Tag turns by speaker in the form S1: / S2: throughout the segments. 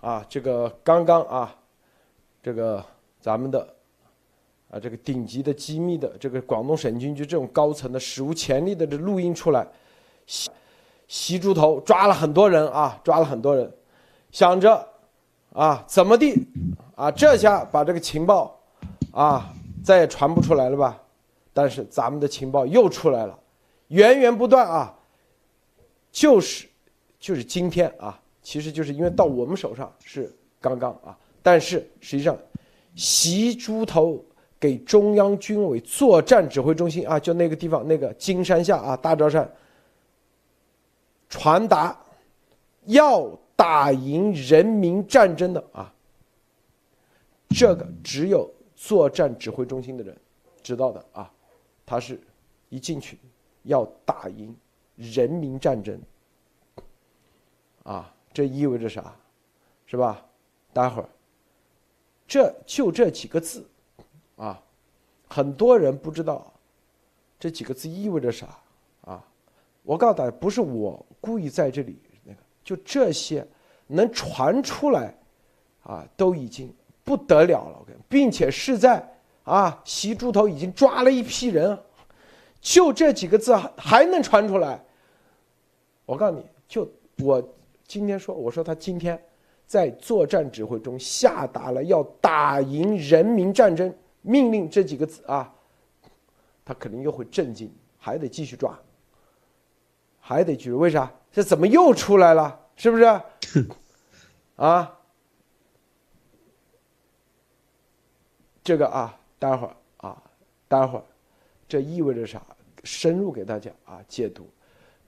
S1: 啊，这个刚刚啊，这个咱们的啊，这个顶级的机密的这个广东省军区这种高层的史无前例的这录音出来，袭袭猪头抓了很多人啊，抓了很多人，想着啊怎么地啊，这下把这个情报啊再也传不出来了吧？但是咱们的情报又出来了，源源不断啊，就是就是今天啊。其实就是因为到我们手上是刚刚啊，但是实际上，习猪头给中央军委作战指挥中心啊，就那个地方那个金山下啊，大昭山，传达要打赢人民战争的啊，这个只有作战指挥中心的人知道的啊，他是一进去要打赢人民战争啊。这意味着啥，是吧？待会儿，这就这几个字，啊，很多人不知道这几个字意味着啥啊。我告诉大家，不是我故意在这里那个，就这些能传出来，啊，都已经不得了了。并且是在啊，习猪头已经抓了一批人，就这几个字还能传出来。我告诉你就我。今天说，我说他今天在作战指挥中下达了要打赢人民战争命令这几个字啊，他肯定又会震惊，还得继续抓，还得继续。为啥？这怎么又出来了？是不是？啊？这个啊，待会儿啊，待会儿，这意味着啥？深入给大家啊解读。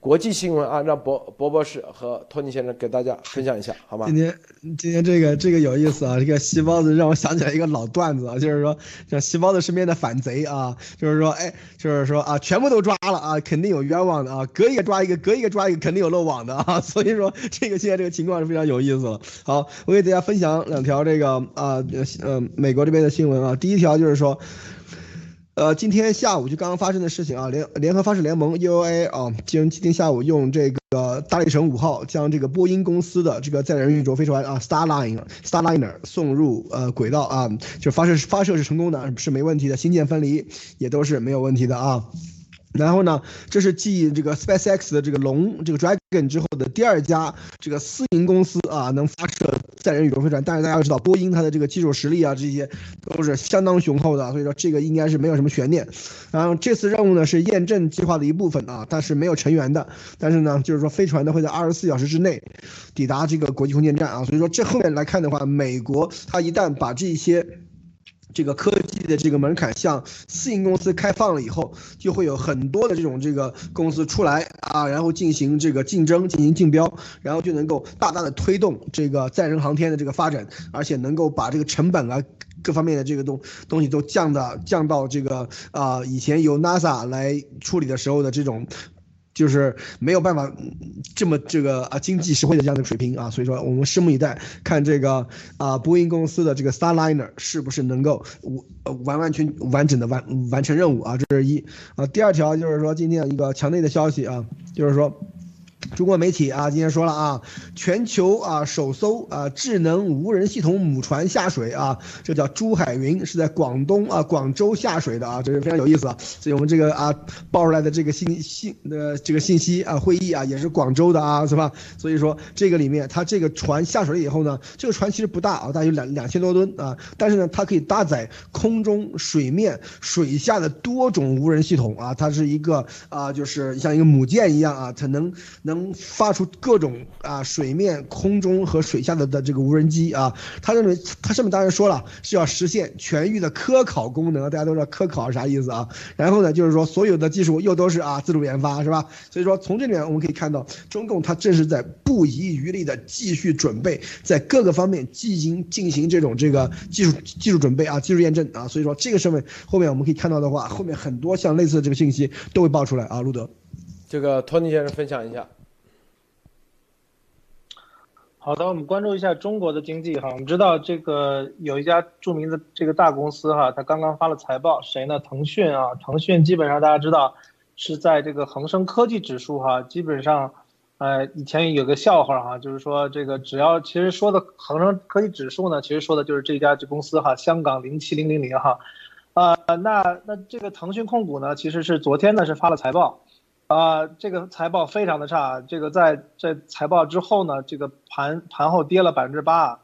S1: 国际新闻啊，让博博博士和托尼先生给大家分享一下，好吗？
S2: 今天今天这个这个有意思啊，这个细胞子让我想起来一个老段子啊，就是说像细胞子身边的反贼啊，就是说哎，就是说啊，全部都抓了啊，肯定有冤枉的啊，隔一个抓一个，隔一个抓一个，肯定有漏网的啊，所以说这个现在这个情况是非常有意思了。好，我给大家分享两条这个啊呃美国这边的新闻啊，第一条就是说。呃，今天下午就刚刚发生的事情啊，联联合发射联盟 UA 啊，今今天下午用这个大力神五号将这个波音公司的这个载人宇宙飞船啊，Starline Starliner 送入呃轨道啊，就发射发射是成功的，是没问题的，星舰分离也都是没有问题的啊。然后呢，这是继这个 SpaceX 的这个龙这个 Dragon 之后的第二家这个私营公司啊，能发射载人宇宙飞船。但是大家要知道，波音它的这个技术实力啊，这些都是相当雄厚的，所以说这个应该是没有什么悬念。然后这次任务呢是验证计划的一部分啊，但是没有成员的。但是呢，就是说飞船呢会在二十四小时之内抵达这个国际空间站啊，所以说这后面来看的话，美国它一旦把这些。这个科技的这个门槛向私营公司开放了以后，就会有很多的这种这个公司出来啊，然后进行这个竞争，进行竞标，然后就能够大大的推动这个载人航天的这个发展，而且能够把这个成本啊各方面的这个东东西都降到降到这个啊以前由 NASA 来处理的时候的这种。就是没有办法这么这个啊经济实惠的这样的水平啊，所以说我们拭目以待，看这个啊波音公司的这个 Starliner 是不是能够完完全完整的完完成任务啊，这是一啊。第二条就是说今天一个墙内的消息啊，就是说。中国媒体啊，今天说了啊，全球啊首艘啊智能无人系统母船下水啊，这叫珠海云，是在广东啊广州下水的啊，这是非常有意思啊。所以我们这个啊报出来的这个信信的这个信息啊会议啊也是广州的啊，是吧？所以说这个里面它这个船下水了以后呢，这个船其实不大啊，大约两两千多吨啊，但是呢它可以搭载空中、水面、水下的多种无人系统啊，它是一个啊就是像一个母舰一样啊，它能能。能发出各种啊水面、空中和水下的的这个无人机啊，他认为他上面当然说了是要实现全域的科考功能，大家都知道科考是啥意思啊？然后呢，就是说所有的技术又都是啊自主研发是吧？所以说从这里面我们可以看到，中共它正是在不遗余力的继续准备，在各个方面进行进行这种这个技术技术准备啊，技术验证啊。所以说这个上面后面我们可以看到的话，后面很多像类似的这个信息都会爆出来啊。路德，
S1: 这个托尼先生分享一下。
S3: 好的，我们关注一下中国的经济哈。我们知道这个有一家著名的这个大公司哈，它刚刚发了财报，谁呢？腾讯啊，腾讯基本上大家知道是在这个恒生科技指数哈，基本上呃，以前有个笑话哈，就是说这个只要其实说的恒生科技指数呢，其实说的就是这家这公司哈，香港零七零零零哈，啊，那那这个腾讯控股呢，其实是昨天呢是发了财报，啊，这个财报非常的差，这个在在财报之后呢，这个盘盘后跌了百分之八，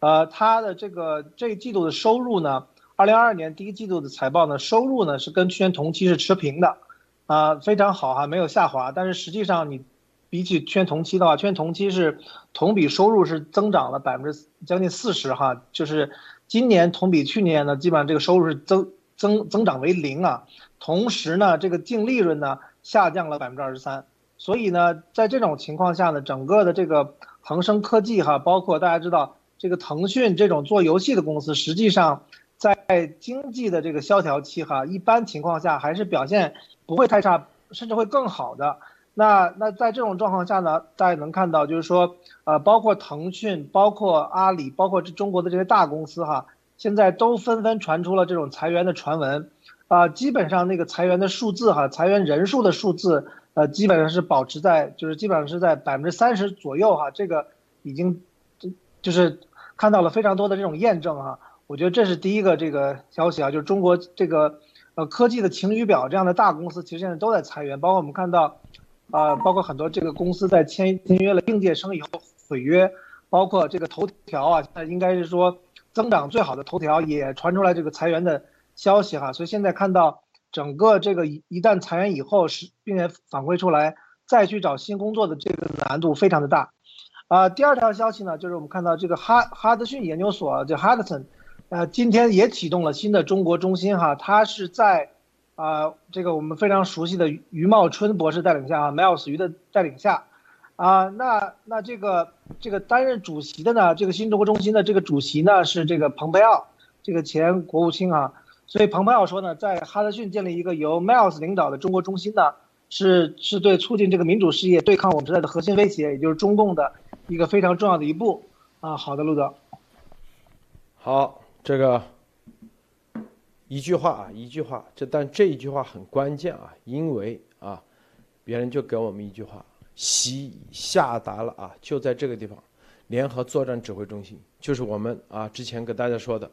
S3: 呃，它的这个这一季度的收入呢，二零二二年第一季度的财报呢，收入呢是跟去年同期是持平的，啊，非常好哈，没有下滑，但是实际上你。比起去年同期的话，去年同期是同比收入是增长了百分之将近四十哈，就是今年同比去年呢，基本上这个收入是增增增长为零啊。同时呢，这个净利润呢下降了百分之二十三。所以呢，在这种情况下呢，整个的这个恒生科技哈，包括大家知道这个腾讯这种做游戏的公司，实际上在经济的这个萧条期哈，一般情况下还是表现不会太差，甚至会更好的。那那在这种状况下呢，大家能看到，就是说，呃，包括腾讯、包括阿里、包括这中国的这些大公司哈，现在都纷纷传出了这种裁员的传闻，啊，基本上那个裁员的数字哈，裁员人数的数字，呃，基本上是保持在，就是基本上是在百分之三十左右哈，这个已经，就是看到了非常多的这种验证哈，我觉得这是第一个这个消息啊，就是中国这个，呃，科技的晴雨表这样的大公司其实现在都在裁员，包括我们看到。啊，包括很多这个公司在签签约了应届生以后毁约，包括这个头条啊，现在应该是说增长最好的头条也传出来这个裁员的消息哈，所以现在看到整个这个一一旦裁员以后是，并且反馈出来再去找新工作的这个难度非常的大。啊，第二条消息呢，就是我们看到这个哈哈德逊研究所就 Hudson，呃，今天也启动了新的中国中心哈，它是在。啊，这个我们非常熟悉的余茂春博士带领下啊，Miles 余的带领下，啊，那那这个这个担任主席的呢，这个新中国中心的这个主席呢是这个蓬佩奥，这个前国务卿啊，所以蓬佩奥说呢，在哈德逊建立一个由 Miles 领导的中国中心呢，是是对促进这个民主事业、对抗我们时代的核心威胁，也就是中共的一个非常重要的一步啊。好的，陆总。
S1: 好，这个。一句话啊，一句话，这但这一句话很关键啊，因为啊，别人就给我们一句话，习下达了啊，就在这个地方，联合作战指挥中心，就是我们啊之前给大家说的，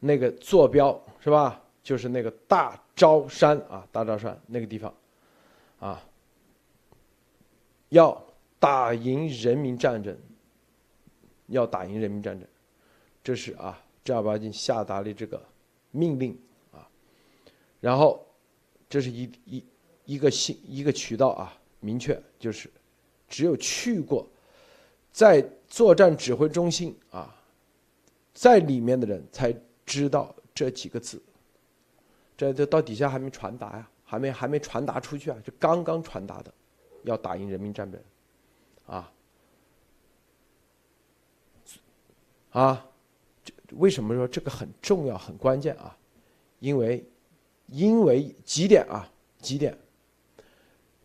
S1: 那个坐标是吧？就是那个大昭山啊，大昭山那个地方，啊，要打赢人民战争，要打赢人民战争，这是啊正儿八经下达的这个。命令啊，然后这是一一一个信一个渠道啊，明确就是只有去过在作战指挥中心啊，在里面的人才知道这几个字，这这到底下还没传达呀，还没还没传达出去啊，就刚刚传达的，要打赢人民战争，啊啊。这为什么说这个很重要、很关键啊？因为，因为几点啊？几点？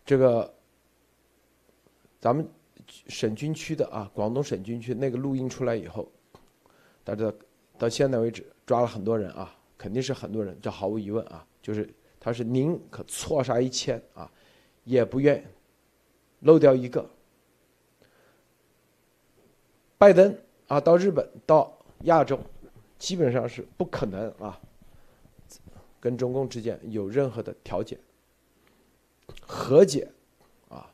S1: 这个，咱们省军区的啊，广东省军区那个录音出来以后，大家到现在为止抓了很多人啊，肯定是很多人，这毫无疑问啊，就是他是宁可错杀一千啊，也不愿漏掉一个。拜登啊，到日本，到亚洲。基本上是不可能啊，跟中共之间有任何的调解、和解，啊，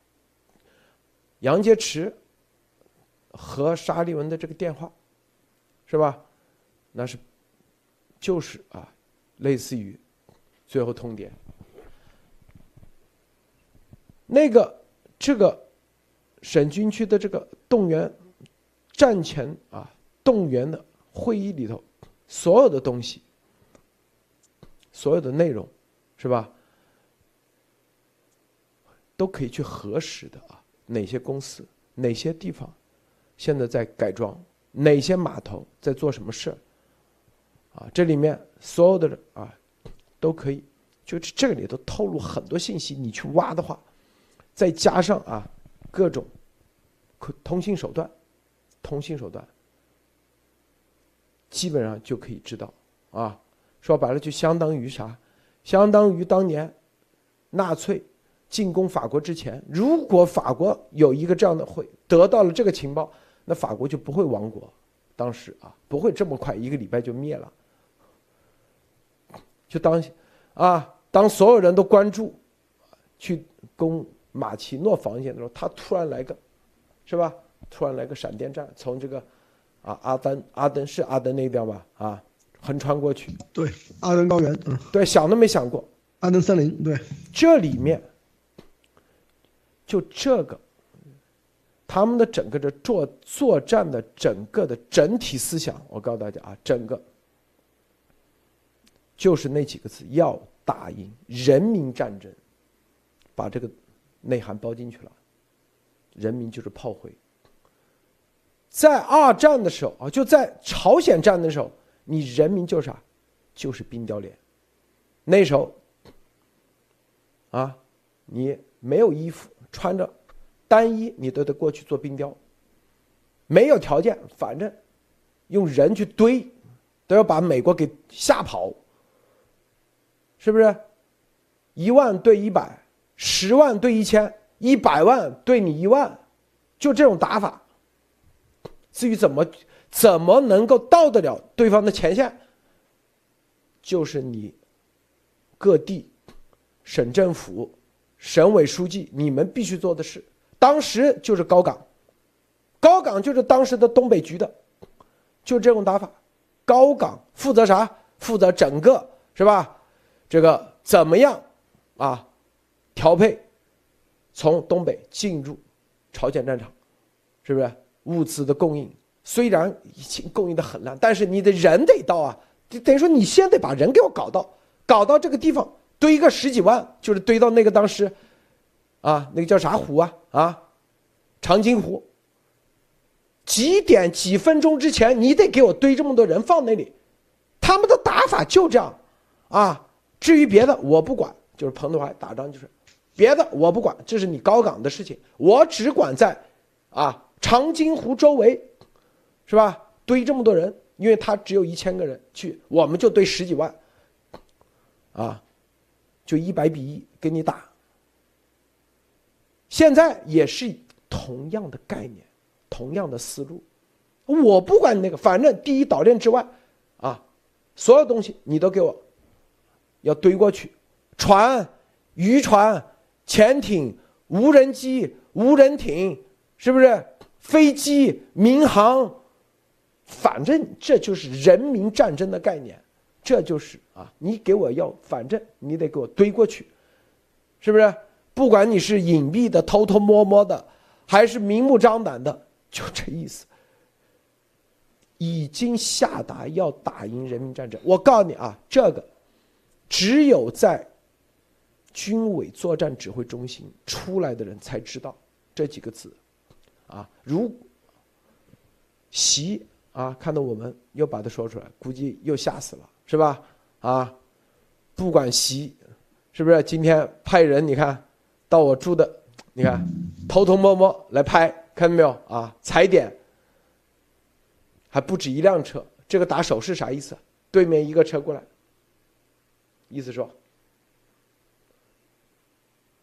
S1: 杨洁篪和沙利文的这个电话，是吧？那是就是啊，类似于最后通牒。那个这个省军区的这个动员战前啊动员的会议里头。所有的东西，所有的内容，是吧？都可以去核实的啊。哪些公司、哪些地方现在在改装？哪些码头在做什么事儿？啊，这里面所有的人啊，都可以，就是这个里头透露很多信息。你去挖的话，再加上啊，各种可通信手段，通信手段。基本上就可以知道，啊，说白了就相当于啥？相当于当年纳粹进攻法国之前，如果法国有一个这样的会得到了这个情报，那法国就不会亡国。当时啊，不会这么快一个礼拜就灭了。就当啊，当所有人都关注去攻马奇诺防线的时候，他突然来个，是吧？突然来个闪电战，从这个啊阿登阿登是阿登那边吧？啊，横穿过去。
S2: 对，阿登高原，嗯，
S1: 对，想都没想过。
S2: 阿登森林，对，
S1: 这里面就这个，他们的整个的作作战的整个的整体思想，我告诉大家啊，整个就是那几个字：要打赢人民战争，把这个内涵包进去了。人民就是炮灰。在二战的时候啊，就在朝鲜战的时候，你人民就是啥？就是冰雕连。那时候。啊，你没有衣服穿着，单衣你都得过去做冰雕。没有条件，反正用人去堆，都要把美国给吓跑。是不是？一万对一百，十万对一千，一百万对你一万，就这种打法。至于怎么怎么能够到得了对方的前线，就是你各地。省政府、省委书记，你们必须做的事，当时就是高岗，高岗就是当时的东北局的，就这种打法。高岗负责啥？负责整个是吧？这个怎么样啊？调配从东北进入朝鲜战场，是不是？物资的供应虽然已经供应的很烂，但是你的人得到啊，等于说你先得把人给我搞到，搞到这个地方。堆个十几万，就是堆到那个当时，啊，那个叫啥湖啊？啊，长津湖。几点几分钟之前，你得给我堆这么多人放那里。他们的打法就这样，啊，至于别的我不管，就是彭德怀打仗就是，别的我不管，这是你高岗的事情，我只管在，啊，长津湖周围，是吧？堆这么多人，因为他只有一千个人去，我们就堆十几万，啊。就一百比一跟你打，现在也是同样的概念，同样的思路。我不管你那个，反正第一岛链之外，啊，所有东西你都给我要堆过去，船、渔船、潜艇、无人机、无人艇，是不是？飞机、民航，反正这就是人民战争的概念。这就是啊，你给我要，反正你得给我堆过去，是不是？不管你是隐蔽的、偷偷摸摸的，还是明目张胆的，就这意思。已经下达要打赢人民战争。我告诉你啊，这个只有在军委作战指挥中心出来的人才知道这几个字啊。如习啊，看到我们又把它说出来，估计又吓死了。是吧？啊，不管习，是不是今天派人？你看到我住的，你看偷偷摸摸来拍，看到没有啊？踩点还不止一辆车，这个打手势啥意思？对面一个车过来，意思说，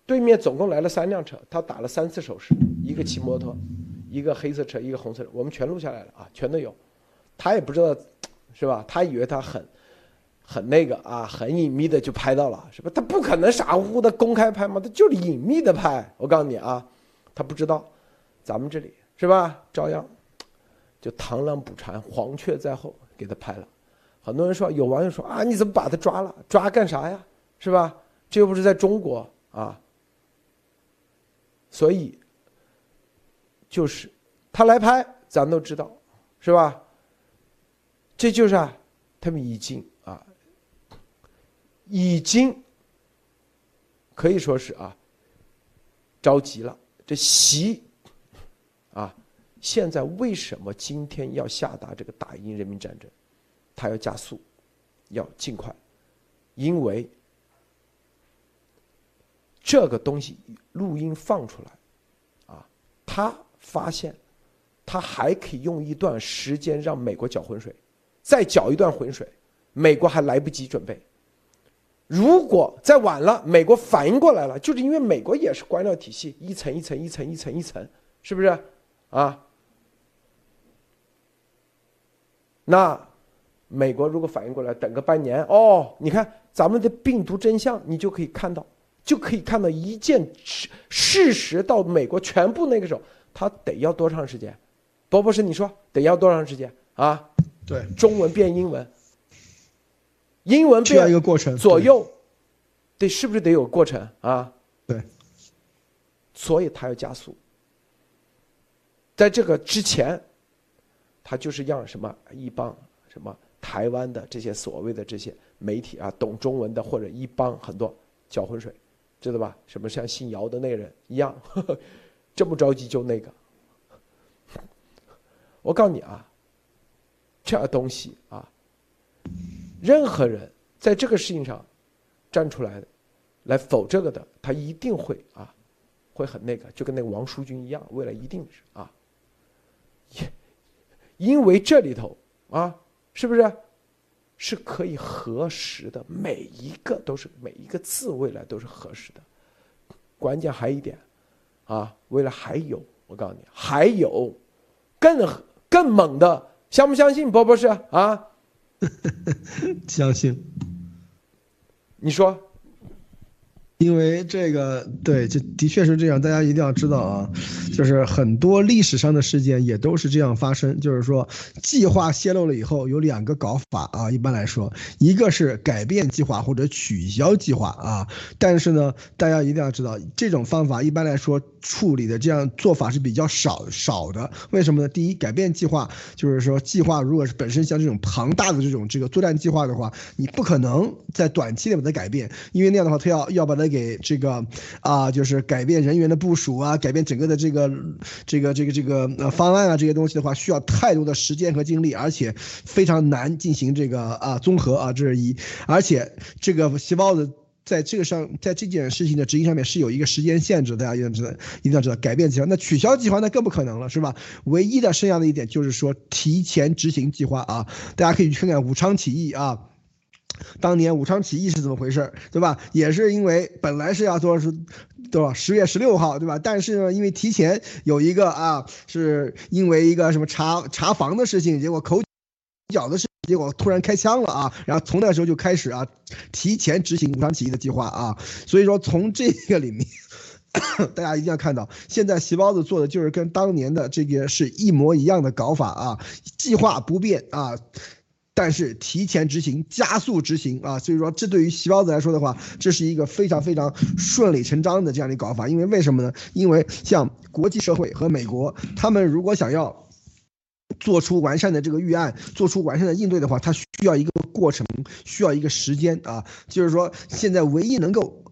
S1: 对面总共来了三辆车，他打了三次手势，一个骑摩托，一个黑色车，一个红色车，我们全录下来了啊，全都有。他也不知道，是吧？他以为他很。很那个啊，很隐秘的就拍到了，是吧？他不可能傻乎乎的公开拍嘛，他就是隐秘的拍。我告诉你啊，他不知道，咱们这里是吧？照样就螳螂捕蝉，黄雀在后，给他拍了。很多人说，有网友说啊，你怎么把他抓了？抓干啥呀？是吧？这又不是在中国啊。所以就是他来拍，咱都知道，是吧？这就是啊，他们已经啊。已经可以说是啊，着急了。这习啊，现在为什么今天要下达这个打赢人民战争？他要加速，要尽快，因为这个东西录音放出来啊，他发现他还可以用一段时间让美国搅浑水，再搅一段浑水，美国还来不及准备。如果再晚了，美国反应过来了，就是因为美国也是官僚体系，一层一层一层一层一层，是不是？啊？那美国如果反应过来，等个半年，哦，你看咱们的病毒真相，你就可以看到，就可以看到一件事事实。到美国全部那个时候，他得要多长时间？博博士，你说得要多长时间啊？
S2: 对，
S1: 中文变英文。英文
S2: 需要一个过程，
S1: 左右，得是不是得有过程啊？
S2: 对，
S1: 所以他要加速。在这个之前，他就是让什么一帮什么台湾的这些所谓的这些媒体啊，懂中文的或者一帮很多搅浑水，知道吧？什么像姓姚的那个人一样，呵 呵这么着急就那个。我告诉你啊，这东西啊。任何人在这个事情上站出来，来否这个的，他一定会啊，会很那个，就跟那个王淑君一样，未来一定是啊，因为这里头啊，是不是是可以核实的？每一个都是每一个字，未来都是核实的。关键还一点啊，未来还有，我告诉你，还有更更猛的，相不相信？博博士啊？
S2: 相信，
S1: 你说。
S2: 因为这个对，这的确是这样，大家一定要知道啊，就是很多历史上的事件也都是这样发生。就是说，计划泄露了以后，有两个搞法啊。一般来说，一个是改变计划或者取消计划啊。但是呢，大家一定要知道，这种方法一般来说处理的这样做法是比较少少的。为什么呢？第一，改变计划，就是说计划如果是本身像这种庞大的这种这个作战计划的话，你不可能在短期内把它改变，因为那样的话，他要要把它。给这个啊，就是改变人员的部署啊，改变整个的这个这个这个这个方案啊，这些东西的话，需要太多的时间和精力，而且非常难进行这个啊综合啊，这是一。而且这个细胞的在这个上，在这件事情的执行上面是有一个时间限制，大家一定知道，一定要知道改变计划，那取消计划那更不可能了，是吧？唯一的剩下的一点就是说提前执行计划啊，大家可以去看看武昌起义啊。当年武昌起义是怎么回事对吧？也是因为本来是要做是多少十月十六号，对吧？但是呢，因为提前有一个啊，是因为一个什么查查房的事情，结果口角的事，结果突然开枪了啊！然后从那时候就开始啊，提前执行武昌起义的计划啊。所以说从这个里面，大家一定要看到，现在细胞子做的就是跟当年的这个是一模一样的搞法啊，计划不变啊。但是提前执行、加速执行啊，所以说这对于细胞子来说的话，这是一个非常非常顺理成章的这样的搞法。因为为什么呢？因为像国际社会和美国，他们如果想要做出完善的这个预案，做出完善的应对的话，它需要一个过程，需要一个时间啊。就是说，现在唯一能够。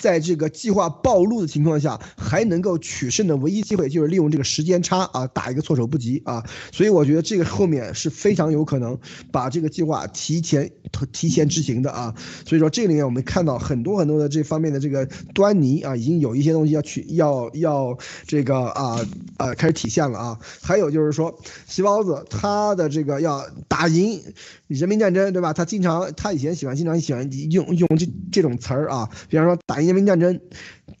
S2: 在这个计划暴露的情况下，还能够取胜的唯一机会就是利用这个时间差啊，打一个措手不及啊。所以我觉得这个后面是非常有可能把这个计划提前提前执行的啊。所以说这里面我们看到很多很多的这方面的这个端倪啊，已经有一些东西要去要要这个啊啊开始体现了啊。还有就是说，细胞子他的这个要打赢人民战争，对吧？他经常他以前喜欢经常喜欢用用这这种词儿啊，比方说打赢。人民战争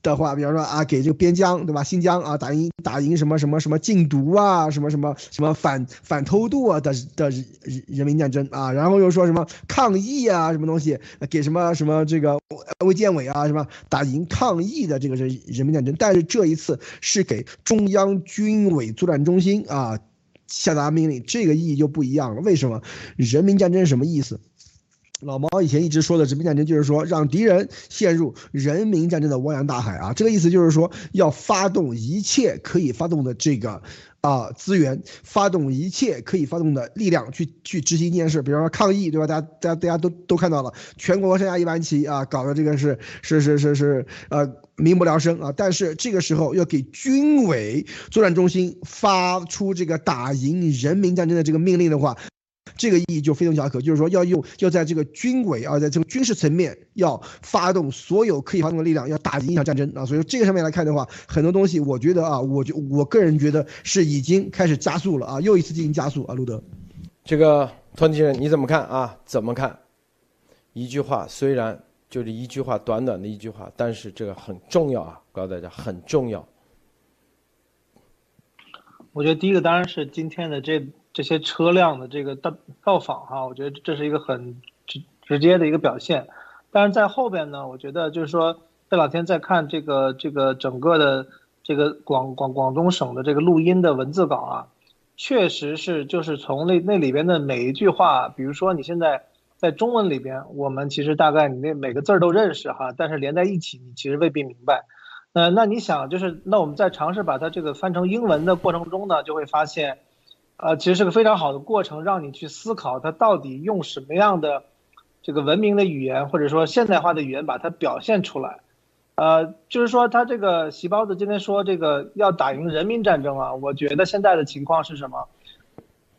S2: 的话，比方说啊，给这个边疆，对吧？新疆啊，打赢打赢什么什么什么禁毒啊，什么什么什么反反偷渡啊的的人民战争啊，然后又说什么抗疫啊，什么东西给什么什么这个卫健委啊，什么打赢抗疫的这个人人民战争，但是这一次是给中央军委作战中心啊下达命令，这个意义就不一样了。为什么？人民战争是什么意思？老毛以前一直说的人民战争，就是说让敌人陷入人民战争的汪洋大海啊！这个意思就是说，要发动一切可以发动的这个啊资源，发动一切可以发动的力量去去执行一件事，比方说抗议，对吧？大家大家大家都都看到了，全国上下一盘棋啊，搞的这个是是是是是呃民不聊生啊！但是这个时候要给军委作战中心发出这个打赢人民战争的这个命令的话。这个意义就非同小可，就是说要用要在这个军委啊，在这个军事层面要发动所有可以发动的力量，要打赢一场战争啊。所以说这个上面来看的话，很多东西我觉得啊，我就我个人觉得是已经开始加速了啊，又一次进行加速啊。路德，
S1: 这个托尼先生你怎么看啊？怎么看？一句话，虽然就是一句话，短短的一句话，但是这个很重要啊，告诉大家很重要。
S3: 我觉得第一个当然是今天的这这些车辆的这个到到访哈，我觉得这是一个很直直接的一个表现。但是在后边呢，我觉得就是说这两天在看这个这个整个的这个广广广东省的这个录音的文字稿啊，确实是就是从那那里边的每一句话，比如说你现在。在中文里边，我们其实大概你那每个字儿都认识哈，但是连在一起你其实未必明白。呃，那你想就是那我们在尝试把它这个翻成英文的过程中呢，就会发现，呃，其实是个非常好的过程，让你去思考它到底用什么样的这个文明的语言或者说现代化的语言把它表现出来。呃，就是说他这个席包子今天说这个要打赢人民战争啊，我觉得现在的情况是什么？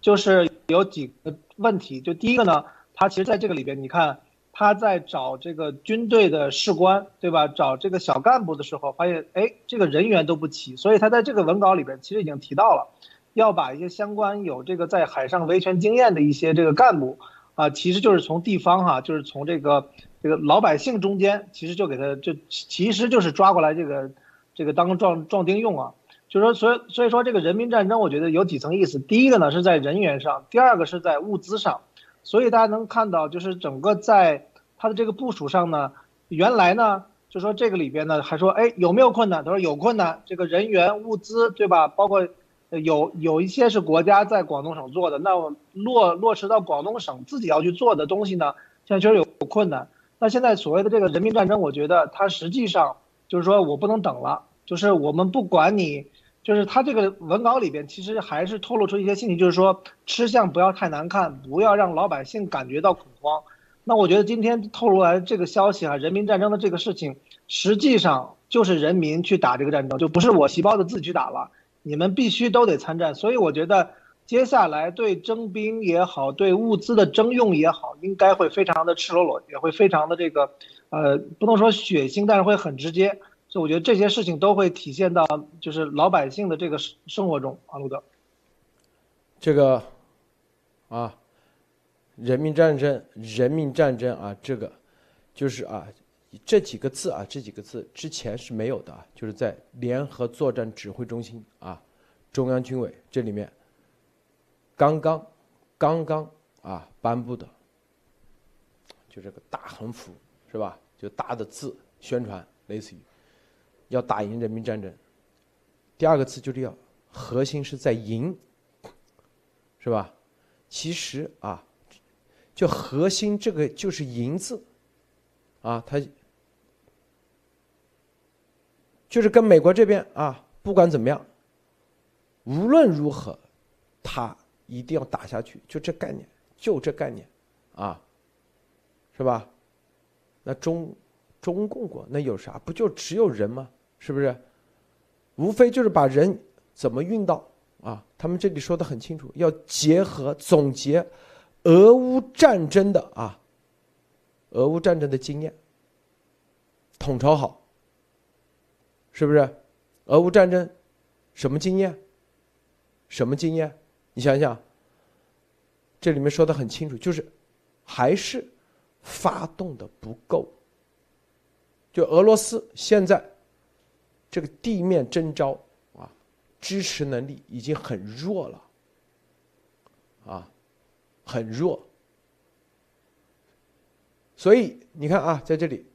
S3: 就是有几个问题，就第一个呢。他其实在这个里边，你看他在找这个军队的士官，对吧？找这个小干部的时候，发现哎，这个人员都不齐，所以他在这个文稿里边其实已经提到了，要把一些相关有这个在海上维权经验的一些这个干部啊，其实就是从地方哈，就是从这个这个老百姓中间，其实就给他就其实就是抓过来这个这个当壮壮丁用啊，就是说所以所以说这个人民战争，我觉得有几层意思，第一个呢是在人员上，第二个是在物资上。所以大家能看到，就是整个在它的这个部署上呢，原来呢就说这个里边呢还说，哎有没有困难？他说有困难，这个人员物资对吧？包括有有一些是国家在广东省做的，那落落实到广东省自己要去做的东西呢，现在确实有困难。那现在所谓的这个人民战争，我觉得它实际上就是说我不能等了，就是我们不管你。就是他这个文稿里边，其实还是透露出一些信息，就是说吃相不要太难看，不要让老百姓感觉到恐慌。那我觉得今天透露来这个消息啊，人民战争的这个事情，实际上就是人民去打这个战争，就不是我细胞的自己去打了，你们必须都得参战。所以我觉得接下来对征兵也好，对物资的征用也好，应该会非常的赤裸裸，也会非常的这个，呃，不能说血腥，但是会很直接。所以我觉得这些事情都会体现到就是老百姓的这个生活中啊，路德。
S1: 这个啊，人民战争，人民战争啊，这个就是啊，这几个字啊，这几个字之前是没有的啊，就是在联合作战指挥中心啊，中央军委这里面刚刚刚刚啊颁布的，就这个大横幅是吧？就大的字宣传，类似于。要打赢人民战争，第二个字就是要核心是在赢，是吧？其实啊，就核心这个就是赢字，啊，它就是跟美国这边啊，不管怎么样，无论如何，他一定要打下去，就这概念，就这概念，啊，是吧？那中中共国那有啥？不就只有人吗？是不是？无非就是把人怎么运到啊？他们这里说的很清楚，要结合总结俄乌战争的啊，俄乌战争的经验，统筹好，是不是？俄乌战争什么经验？什么经验？你想想，这里面说的很清楚，就是还是发动的不够。就俄罗斯现在。这个地面征召啊，支持能力已经很弱了，啊，很弱。所以你看啊，在这里，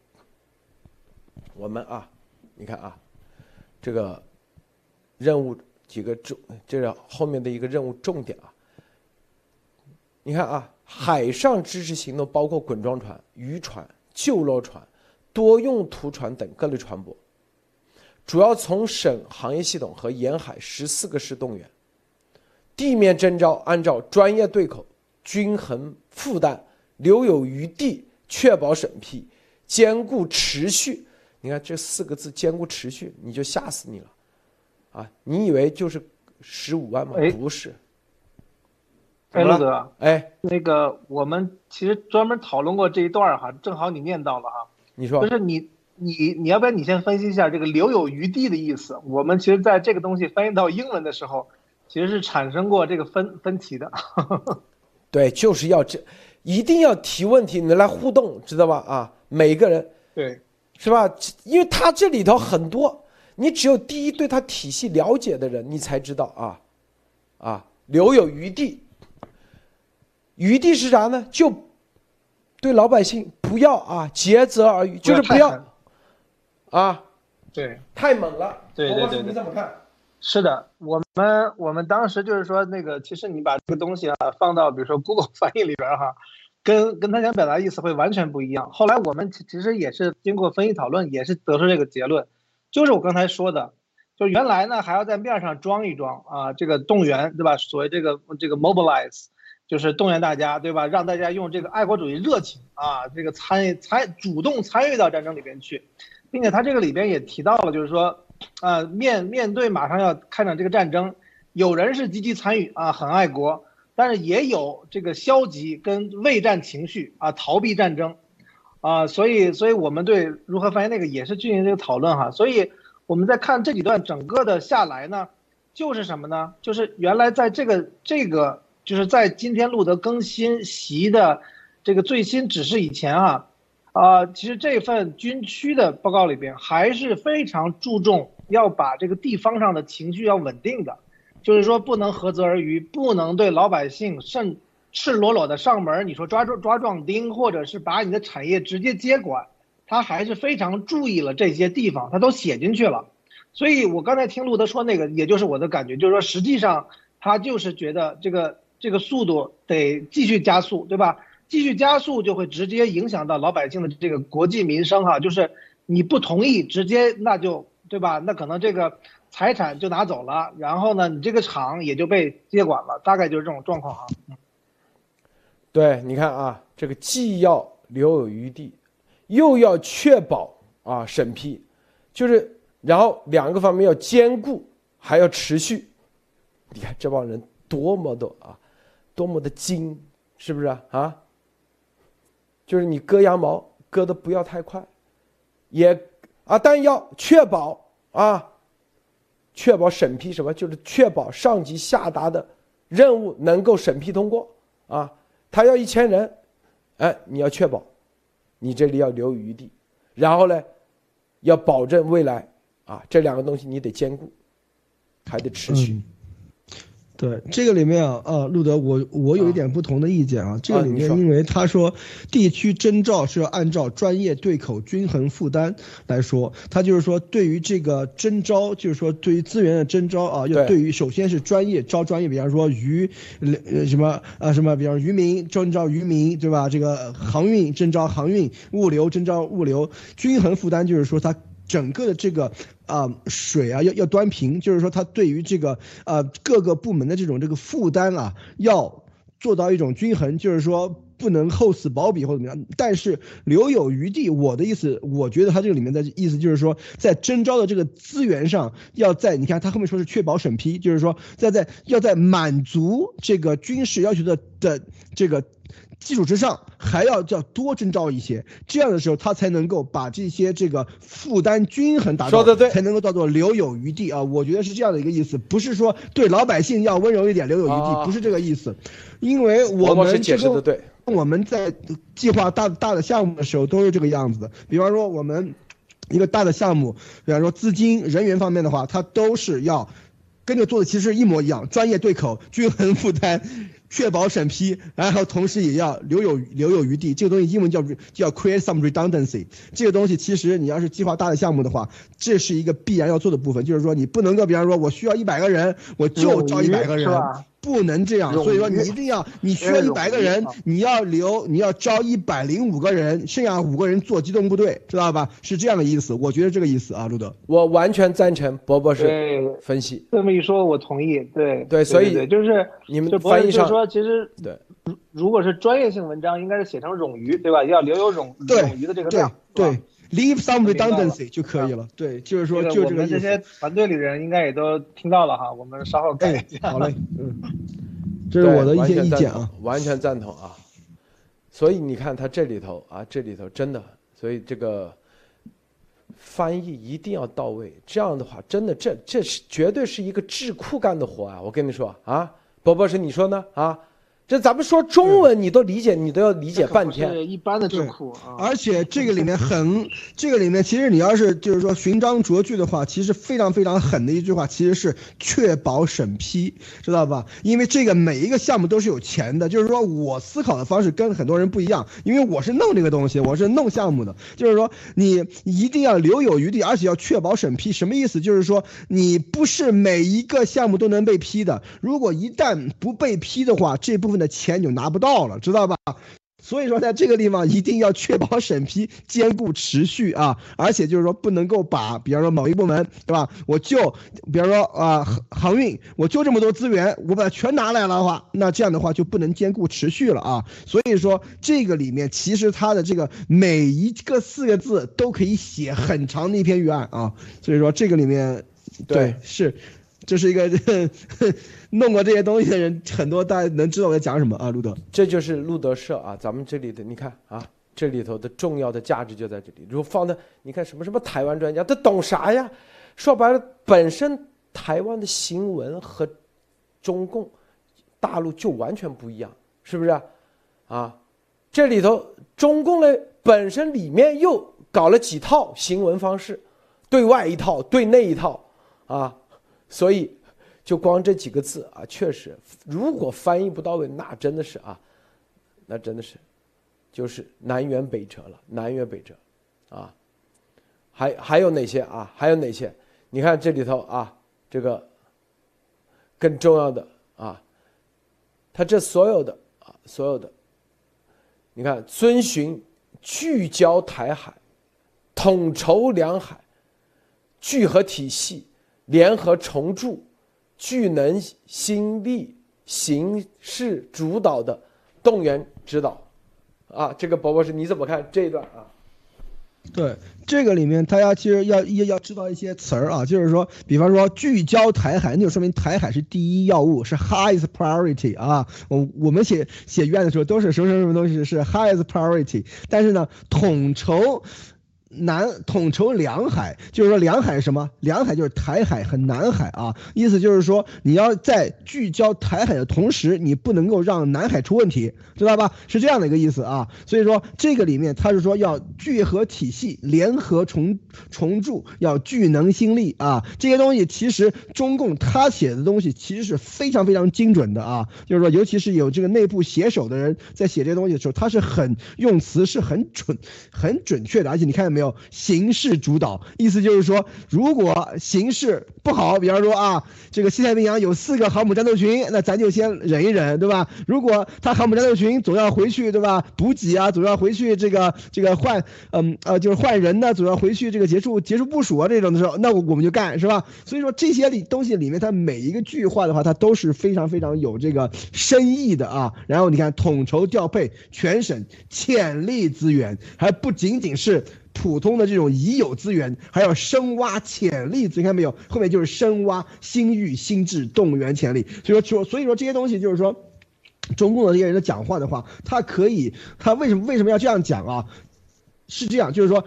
S1: 我们啊，你看啊，这个任务几个重，这个后面的一个任务重点啊，你看啊，海上支持行动包括滚装船、渔船、救捞船、多用途船等各类船舶。主要从省行业系统和沿海十四个市动员，地面征召按照专业对口、均衡负担、留有余地，确保审批兼顾持续。你看这四个字“兼顾持续”，你就吓死你了，啊！你以为就是十五万吗？不是。
S3: 哎，陆哥，
S1: 哎，
S3: 那个我们其实专门讨论过这一段哈，正好你念到了哈。
S1: 你说。
S3: 不是你。你你要不然你先分析一下这个留有余地的意思。我们其实在这个东西翻译到英文的时候，其实是产生过这个分分歧的。
S1: 对，就是要这一定要提问题，你来互动，知道吧？啊，每个人
S3: 对，
S1: 是吧？因为他这里头很多，你只有第一对他体系了解的人，你才知道啊，啊，留有余地。余地是啥呢？就对老百姓不要啊，竭泽而渔，就是不要啊，
S3: 对，
S1: 太猛了。
S3: 对对对，
S1: 你怎么看？
S3: 是的，我们我们当时就是说，那个其实你把这个东西啊放到比如说 Google 翻译里边哈，跟跟他想表达意思会完全不一样。后来我们其实也是经过分析讨论，也是得出这个结论，就是我刚才说的，就原来呢还要在面上装一装啊，这个动员对吧？所谓这个这个 mobilize，就是动员大家对吧？让大家用这个爱国主义热情啊，这个参与参主动参与到战争里边去，并且他这个里边也提到了，就是说。啊，面面对马上要开展这个战争，有人是积极参与啊，很爱国，但是也有这个消极跟畏战情绪啊，逃避战争，啊，所以，所以我们对如何翻译那个也是进行这个讨论哈。所以我们在看这几段整个的下来呢，就是什么呢？就是原来在这个这个就是在今天路德更新习的这个最新指示以前啊。啊，其实这份军区的报告里边还是非常注重要把这个地方上的情绪要稳定的，就是说不能涸泽而渔，不能对老百姓甚赤裸裸的上门，你说抓抓抓壮丁，或者是把你的产业直接接管，他还是非常注意了这些地方，他都写进去了。所以我刚才听路德说那个，也就是我的感觉，就是说实际上他就是觉得这个这个速度得继续加速，对吧？继续加速就会直接影响到老百姓的这个国计民生哈，就是你不同意，直接那就对吧？那可能这个财产就拿走了，然后呢，你这个厂也就被接管了，大概就是这种状况啊。
S1: 对，你看啊，这个既要留有余地，又要确保啊审批，就是然后两个方面要兼顾，还要持续。你看这帮人多么的啊，多么的精，是不是啊？啊？就是你割羊毛割的不要太快，也啊，但要确保啊，确保审批什么，就是确保上级下达的任务能够审批通过啊。他要一千人，哎，你要确保，你这里要留余地，然后呢，要保证未来啊，这两个东西你得兼顾，还得持续。
S2: 对这个里面啊，啊，路德，我我有一点不同的意见啊。这个里面，因为他说地区征召是要按照专业对口均衡负担来说，他就是说对于这个征召，就是说对于资源的征召啊，要对于首先是专业招专业，比方说渔，呃什么啊什么，比方渔民征招渔民，对吧？这个航运征招航运，物流征招物流，均衡负担就是说他。整个的这个啊水啊要要端平，就是说它对于这个呃各个部门的这种这个负担啊，要做到一种均衡，就是说不能厚此薄彼或者怎么样，但是留有余地。我的意思，我觉得他这个里面的意思就是说，在征招的这个资源上，要在你看他后面说是确保审批，就是说在在要在满足这个军事要求的的这个。基础之上，还要叫多征召一些，这样的时候，他才能够把这些这个负担均衡达到，
S1: 说的对，
S2: 才能够叫做留有余地啊！我觉得是这样的一个意思，不是说对老百姓要温柔一点，留有余地，不是这个意思，因为我们
S1: 解释的对，
S2: 我们在计划大大的项目的时候都是这个样子的。比方说，我们一个大的项目，比方说资金、人员方面的话，它都是要跟着做的，其实一模一样，专业对口，均衡负担。确保审批，然后同时也要留有留有余地。这个东西英文叫叫 create some redundancy。这个东西其实你要是计划大的项目的话，这是一个必然要做的部分。就是说你不能够，比方说我需要一百个人，我就招一百个人。不能这样，所以说你一定要，你需要一百个人，你要留，你要招一百零五个人，剩下五个人做机动部队，知道吧？是这样的意思，我觉得这个意思啊，路德，
S1: 我完全赞成博博士分析。
S3: 这么一说，我同意。对
S1: 对，所以
S3: 就是
S1: 你们翻译上
S3: 说，其实
S1: 对，
S3: 如果是专业性文章，应该是写成冗余，对吧？要留有冗冗余的这个量，
S2: 对。Leave some redundancy 就可以了。对，就是说，就这个
S3: 意思。这些团队里人应该也都听到了哈，我们稍后改一
S2: 下。好嘞，嗯，这是我的一些意见啊，
S1: 完全赞同啊。所以你看他这里头啊，这里头真的，所以这个翻译一定要到位。这样的话，真的，这这是绝对是一个智库干的活啊！我跟你说啊，波波是你说呢啊？这咱们说中文，你都理解，你都要理解半天。
S3: 一般的智库啊。
S2: 而且这个里面很，这个里面其实你要是就是说寻章着句的话，其实非常非常狠的一句话，其实是确保审批，知道吧？因为这个每一个项目都是有钱的，就是说我思考的方式跟很多人不一样，因为我是弄这个东西，我是弄项目的，就是说你一定要留有余地，而且要确保审批。什么意思？就是说你不是每一个项目都能被批的，如果一旦不被批的话，这部分。的钱就拿不到了，知道吧？所以说，在这个地方一定要确保审批兼顾持续啊，而且就是说不能够把，比方说某一部门，对吧？我就，比方说啊航航运，我就这么多资源，我把它全拿来了的话，那这样的话就不能兼顾持续了啊。所以说，这个里面其实它的这个每一个四个字都可以写很长的一篇预案啊。所以说，这个里面对是。这是一个 弄过这些东西的人很多，大家能知道我在讲什么啊？路德，
S1: 这就是路德社啊，咱们这里的你看啊，这里头的重要的价值就在这里。如果放在你看什么什么台湾专家，他懂啥呀？说白了，本身台湾的新闻和中共大陆就完全不一样，是不是？啊，这里头中共呢本身里面又搞了几套新闻方式，对外一套，对内一套啊。所以，就光这几个字啊，确实，如果翻译不到位，那真的是啊，那真的是，就是南辕北辙了，南辕北辙，啊，还还有哪些啊？还有哪些？你看这里头啊，这个更重要的啊，他这所有的啊，所有的，你看，遵循聚焦台海，统筹两海，聚合体系。联合重铸，聚能心力形势主导的动员指导，啊，这个伯伯是你怎么看这一段啊？
S2: 对，这个里面大家其实要要要知道一些词儿啊，就是说，比方说聚焦台海，那就说明台海是第一要务，是 highest priority 啊。我我们写写院的时候都是什么什么什么东西是 highest priority，但是呢，统筹。南统筹两海，就是说两海是什么？两海就是台海和南海啊。意思就是说，你要在聚焦台海的同时，你不能够让南海出问题，知道吧？是这样的一个意思啊。所以说这个里面他是说要聚合体系，联合重重铸，要聚能心力啊。这些东西其实中共他写的东西其实是非常非常精准的啊。就是说，尤其是有这个内部写手的人在写这些东西的时候，他是很用词是很准、很准确的。而且你看。没有形势主导，意思就是说，如果形势不好，比方说啊，这个西太平洋有四个航母战斗群，那咱就先忍一忍，对吧？如果他航母战斗群总要回去，对吧？补给啊，总要回去这个这个换，嗯呃，就是换人呢，总要回去这个结束结束部署啊这种的时候，那我我们就干，是吧？所以说这些里东西里面，它每一个句话的话，它都是非常非常有这个深意的啊。然后你看，统筹调配全省潜力资源，还不仅仅是。普通的这种已有资源，还要深挖潜力，你看没有？后面就是深挖心欲心智动员潜力。所以说，所以说这些东西就是说，中共的这些人的讲话的话，他可以，他为什么为什么要这样讲啊？是这样，就是说。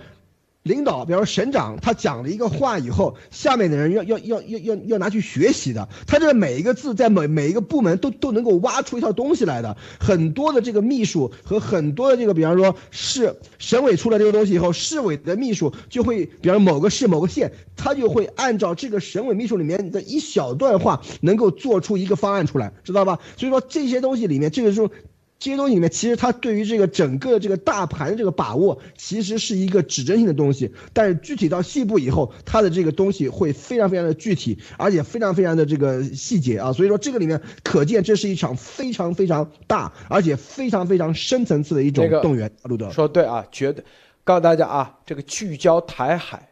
S2: 领导，比如说省长，他讲了一个话以后，下面的人要要要要要要拿去学习的。他这每一个字，在每每一个部门都都能够挖出一套东西来的。很多的这个秘书和很多的这个，比方说市省委出了这个东西以后，市委的秘书就会，比方某个市某个县，他就会按照这个省委秘书里面的一小段话，能够做出一个方案出来，知道吧？所以说这些东西里面，这个时候。这些东西里面，其实它对于这个整个这个大盘的这个把握，其实是一个指针性的东西。但是具体到细部以后，它的这个东西会非常非常的具体，而且非常非常的这个细节啊。所以说这个里面可见，这是一场非常非常大，而且非常非常深层次的一种动员。路德
S1: 说对啊，绝对告诉大家啊，这个聚焦台海，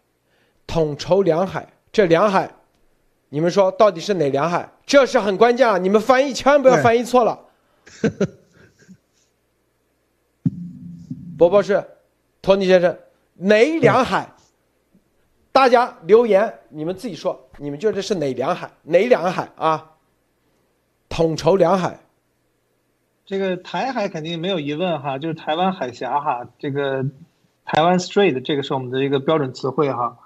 S1: 统筹两海，这两海，你们说到底是哪两海？这是很关键啊！你们翻译千万不要翻译错了。博博士，托尼先生，哪两海？大家留言，你们自己说，你们觉得是哪两海？哪两海啊？统筹两海。
S3: 这个台海肯定没有疑问哈，就是台湾海峡哈，这个台湾 Strait 这个是我们的一个标准词汇哈。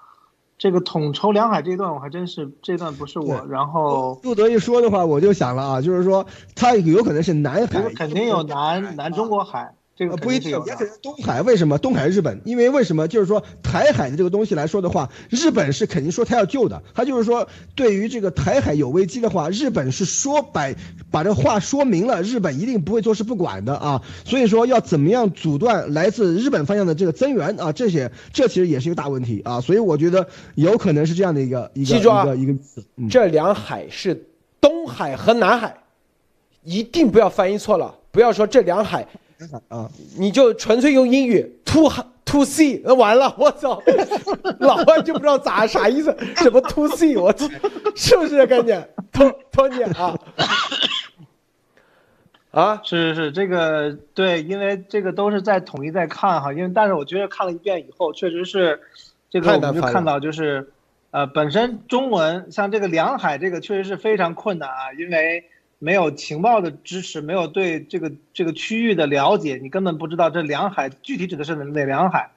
S3: 这个统筹两海这一段我还真是这段不是我，然后
S2: 路德一说的话，我就想了啊，就是说它有可能是南海，
S3: 肯定有南南中国海。这个
S2: 不一定，也可能东海。为什么东海日本？因为为什么？就是说台海的这个东西来说的话，日本是肯定说他要救的。他就是说，对于这个台海有危机的话，日本是说白把这话说明了，日本一定不会坐视不管的啊。所以说要怎么样阻断来自日本方向的这个增援啊？这些这其实也是一个大问题啊。所以我觉得有可能是这样的一个一个一个一个。
S1: 这两海是东海和南海，一定不要翻译错了，不要说这两海。
S2: 啊，
S1: 你就纯粹用英语 to to see，那完了，我操，老外就不知道咋啥意思，什么 to see，我操，是不是概念？托托尼啊，啊，
S3: 是是是，这个对，因为这个都是在统一在看哈，因为但是我觉得看了一遍以后，确实是这个我们就看到就是，呃，本身中文像这个两海这个确实是非常困难啊，因为。没有情报的支持，没有对这个这个区域的了解，你根本不知道这两海具体指的是哪哪两海，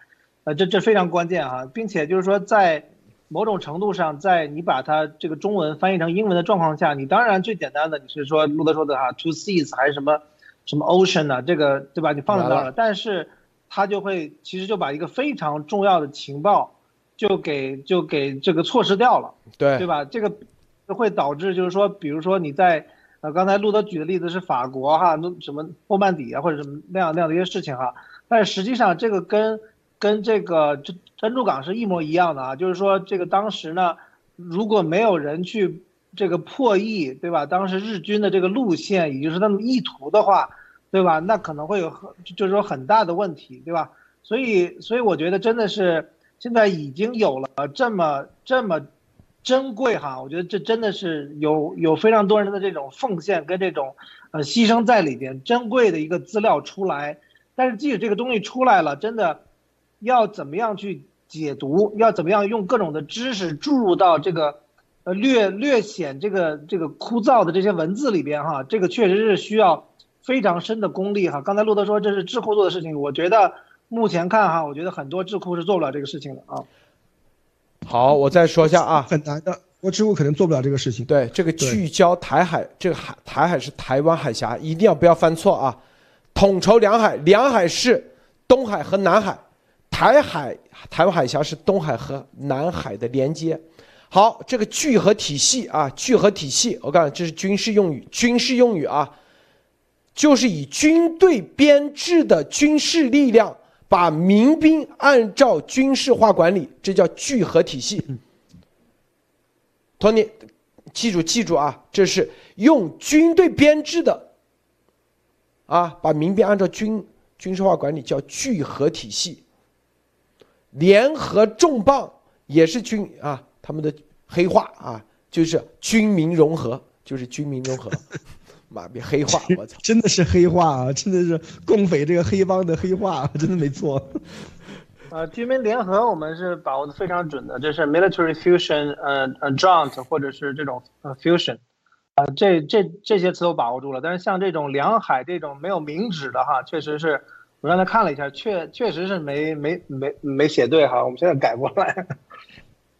S3: 呃，这这非常关键啊，并且就是说，在某种程度上，在你把它这个中文翻译成英文的状况下，你当然最简单的你是说路德说的哈，two seas 还是什么什么 ocean 呢？这个对吧？你放在那儿了，但是它就会其实就把一个非常重要的情报就给就给这个错失掉了，
S1: 对
S3: 对吧？这个会导致就是说，比如说你在呃，刚才路德举的例子是法国哈，那什么诺曼底啊，或者什么那样那样的一些事情哈，但是实际上这个跟跟这个珍珍珠港是一模一样的啊，就是说这个当时呢，如果没有人去这个破译，对吧？当时日军的这个路线，也就是他们意图的话，对吧？那可能会有很就是说很大的问题，对吧？所以所以我觉得真的是现在已经有了这么这么。珍贵哈，我觉得这真的是有有非常多人的这种奉献跟这种，呃牺牲在里边，珍贵的一个资料出来。但是即使这个东西出来了，真的要怎么样去解读，要怎么样用各种的知识注入到这个，呃略略显这个这个枯燥的这些文字里边哈，这个确实是需要非常深的功力哈。刚才路德说这是智库做的事情，我觉得目前看哈，我觉得很多智库是做不了这个事情的啊。
S1: 好，我再说一下啊，
S2: 很难的，我知乎可能做不了这个事情。
S1: 对，这个聚焦台海，这个海台海是台湾海峡，一定要不要犯错啊！统筹两海，两海是东海和南海，台海台湾海峡是东海和南海的连接。好，这个聚合体系啊，聚合体系，我告诉你，这是军事用语，军事用语啊，就是以军队编制的军事力量。把民兵按照军事化管理，这叫聚合体系。托尼，记住记住啊，这是用军队编制的，啊，把民兵按照军军事化管理叫聚合体系。联合重磅也是军啊，他们的黑话啊，就是军民融合，就是军民融合。妈逼黑化，我操！
S2: 真的是黑化啊！真的是共匪这个黑帮的黑话，真的没错。
S3: 呃，军民联合我们是把握的非常准的，这是 military fusion，呃呃 joint 或者是这种呃 fusion，啊，这这这些词都把握住了。但是像这种两海这种没有明指的哈，确实是我刚才看了一下，确确实是没没没没写对哈，我们现在改过来。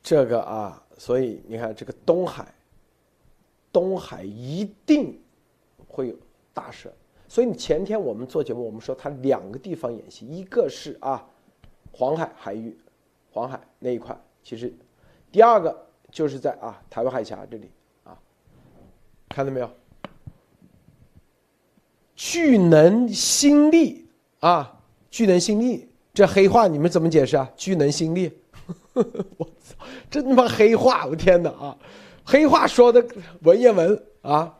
S1: 这个啊，所以你看这个东海，东海一定。会有大事，所以你前天我们做节目，我们说他两个地方演习，一个是啊，黄海海域，黄海那一块，其实第二个就是在啊台湾海峡这里啊，看到没有？巨能新力啊，巨能新力，这黑话你们怎么解释啊？巨能新力，我操，真他妈黑话！我天哪啊，黑话说的文言文啊。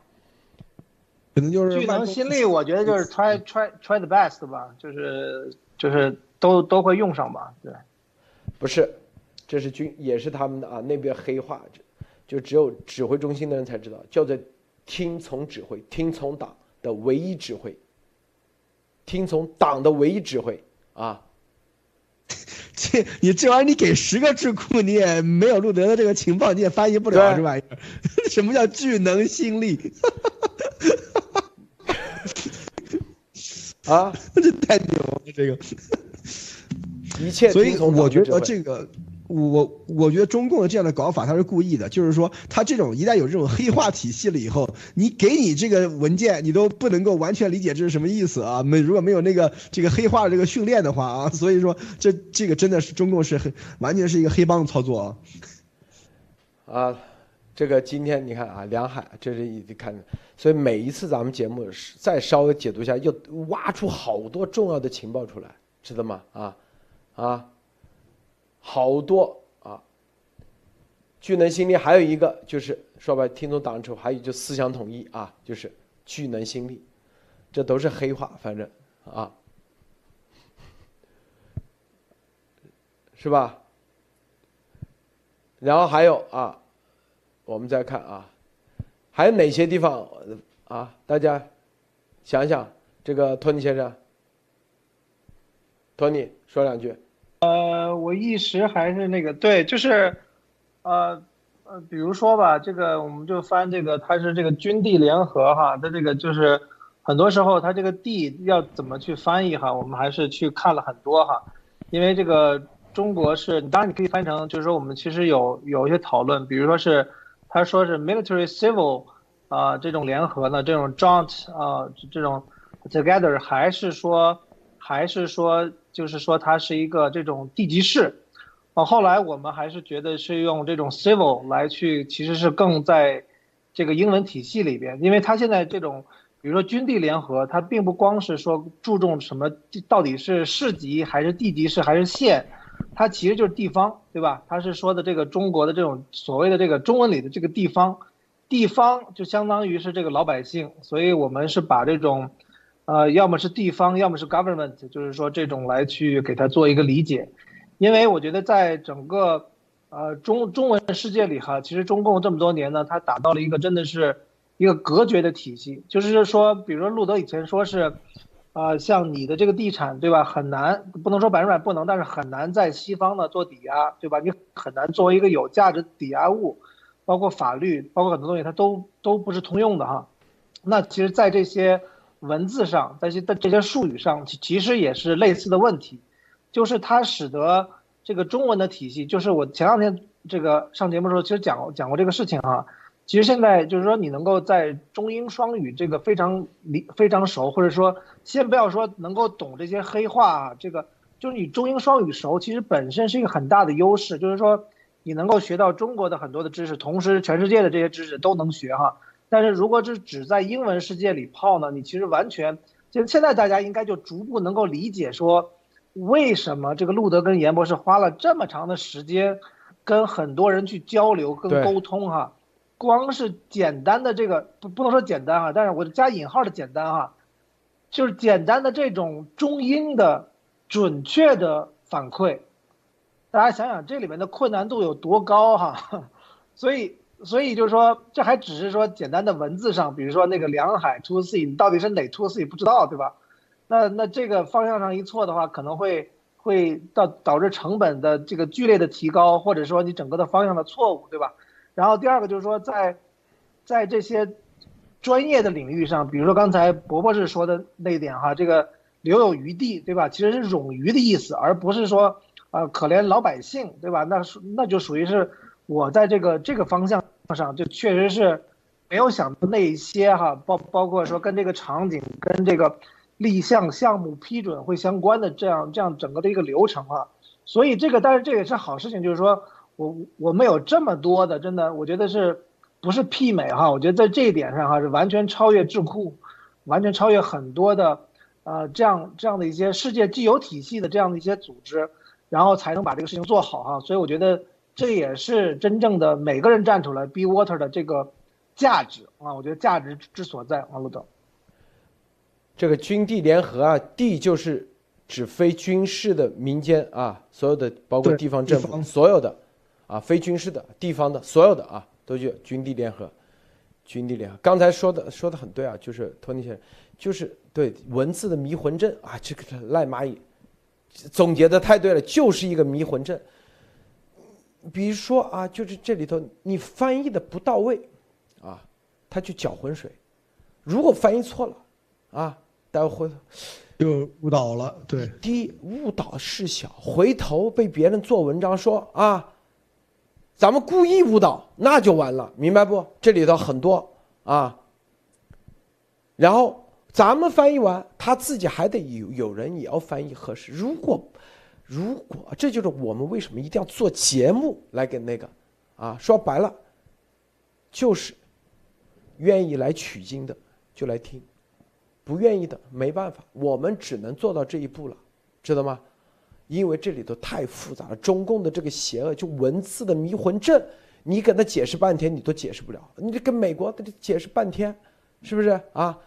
S2: 可能就是
S3: 聚能心力，我觉得就是 try try try the best 吧，就是就是都都会用上吧，对。
S1: 不是，这是军也是他们的啊，那边黑话就就只有指挥中心的人才知道，叫做听从指挥，听从党的唯一指挥，听从党的唯一指挥啊。
S2: 这你这玩意儿你给十个智库你也没有路德的这个情报你也翻译不了这玩意儿，什么叫聚能心力？
S1: 啊，
S2: 这太牛了！这个
S1: 一切，
S2: 所以我觉得这个我我觉得中共的这样的搞法，他是故意的，就是说他这种一旦有这种黑化体系了以后，你给你这个文件，你都不能够完全理解这是什么意思啊？没如果没有那个这个黑化的这个训练的话啊，所以说这这个真的是中共是很完全是一个黑帮操作啊。
S1: 啊，这个今天你看啊，梁海这是一看，所以每一次咱们节目再稍微解读一下，又挖出好多重要的情报出来，知道吗？啊啊。好多啊，巨能心力还有一个就是说白，听从党之后还有就思想统一啊，就是巨能心力，这都是黑话，反正啊，是吧？然后还有啊，我们再看啊，还有哪些地方啊？大家想想，这个托尼先生，托尼说两句。
S3: 呃，我一时还是那个对，就是，呃呃，比如说吧，这个我们就翻这个，它是这个军地联合哈，它这个就是很多时候它这个地要怎么去翻译哈，我们还是去看了很多哈，因为这个中国是，当然你可以翻成，就是说我们其实有有一些讨论，比如说是他说是 military civil 啊这种联合呢，这种 joint 啊这种 together，还是说还是说。就是说它是一个这种地级市，啊，后来我们还是觉得是用这种 civil 来去，其实是更在这个英文体系里边，因为它现在这种，比如说军地联合，它并不光是说注重什么到底是市级还是地级市还是县，它其实就是地方，对吧？它是说的这个中国的这种所谓的这个中文里的这个地方，地方就相当于是这个老百姓，所以我们是把这种。呃，要么是地方，要么是 government，就是说这种来去给他做一个理解，因为我觉得在整个呃中中文世界里哈，其实中共这么多年呢，它打造了一个真的是一个隔绝的体系，就是说，比如说路德以前说是，啊，像你的这个地产对吧，很难不能说百分百不能，但是很难在西方呢做抵押对吧？你很难作为一个有价值抵押物，包括法律，包括很多东西它都都不是通用的哈。那其实，在这些文字上，在这在这些术语上，其其实也是类似的问题，就是它使得这个中文的体系，就是我前两天这个上节目的时候，其实讲讲过这个事情哈。其实现在就是说，你能够在中英双语这个非常理非常熟，或者说先不要说能够懂这些黑话啊，这个就是你中英双语熟，其实本身是一个很大的优势，就是说你能够学到中国的很多的知识，同时全世界的这些知识都能学哈。但是如果是只在英文世界里泡呢？你其实完全就现在大家应该就逐步能够理解说，为什么这个路德跟严博士花了这么长的时间，跟很多人去交流跟沟通哈，光是简单的这个不不能说简单哈，但是我加引号的简单哈，就是简单的这种中英的准确的反馈，大家想想这里面的困难度有多高哈，所以。所以就是说，这还只是说简单的文字上，比如说那个梁海 to C，你到底是哪 to C 不知道，对吧？那那这个方向上一错的话，可能会会导导致成本的这个剧烈的提高，或者说你整个的方向的错误，对吧？然后第二个就是说，在在这些专业的领域上，比如说刚才伯伯是说的那一点哈，这个留有余地，对吧？其实是冗余的意思，而不是说呃可怜老百姓，对吧？那是那就属于是我在这个这个方向。上就确实是没有想到那一些哈，包包括说跟这个场景、跟这个立项项目批准会相关的这样这样整个的一个流程哈，所以这个但是这也是好事情，就是说我我们有这么多的，真的我觉得是不是媲美哈？我觉得在这一点上哈是完全超越智库，完全超越很多的呃这样这样的一些世界既有体系的这样的一些组织，然后才能把这个事情做好哈，所以我觉得。这也是真正的每个人站出来 be water 的这个价值啊！我觉得价值之所在，王路德。
S1: 这个军地联合啊，地就是指非军事的民间啊，所有的包括地方政府，所有的啊，非军事的地方的所有的啊，都叫军地联合。军地联合，刚才说的说的很对啊，就是托尼先生，就是对文字的迷魂阵啊，这个赖蚂蚁总结的太对了，就是一个迷魂阵。比如说啊，就是这里头你翻译的不到位，啊，他去搅浑水。如果翻译错了，啊，待会
S2: 就误导了。对，
S1: 第一误导事小，回头被别人做文章说啊，咱们故意误导，那就完了，明白不？这里头很多啊。然后咱们翻译完，他自己还得有有人也要翻译合适。如果如果这就是我们为什么一定要做节目来给那个啊，说白了，就是愿意来取经的就来听，不愿意的没办法，我们只能做到这一步了，知道吗？因为这里头太复杂了，中共的这个邪恶就文字的迷魂阵，你跟他解释半天你都解释不了，你跟美国的解释半天，是不是啊？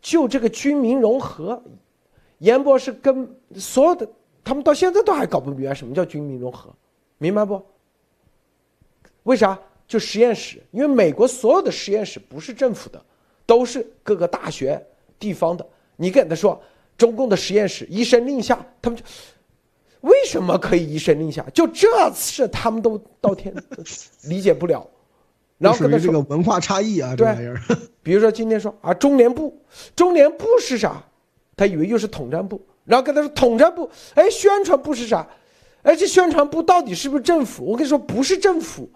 S1: 就这个军民融合，严博士跟所有的。他们到现在都还搞不明白什么叫军民融合，明白不？为啥？就实验室，因为美国所有的实验室不是政府的，都是各个大学、地方的。你跟他说中共的实验室一声令下，他们就为什么可以一声令下？就这事他们都到天理解不了。然后跟他
S2: 这个文化差异啊，这玩意儿。
S1: 比如说今天说啊，中联部，中联部是啥？他以为又是统战部。然后跟他说统战部，哎，宣传部是啥？哎，这宣传部到底是不是政府？我跟你说不是政府，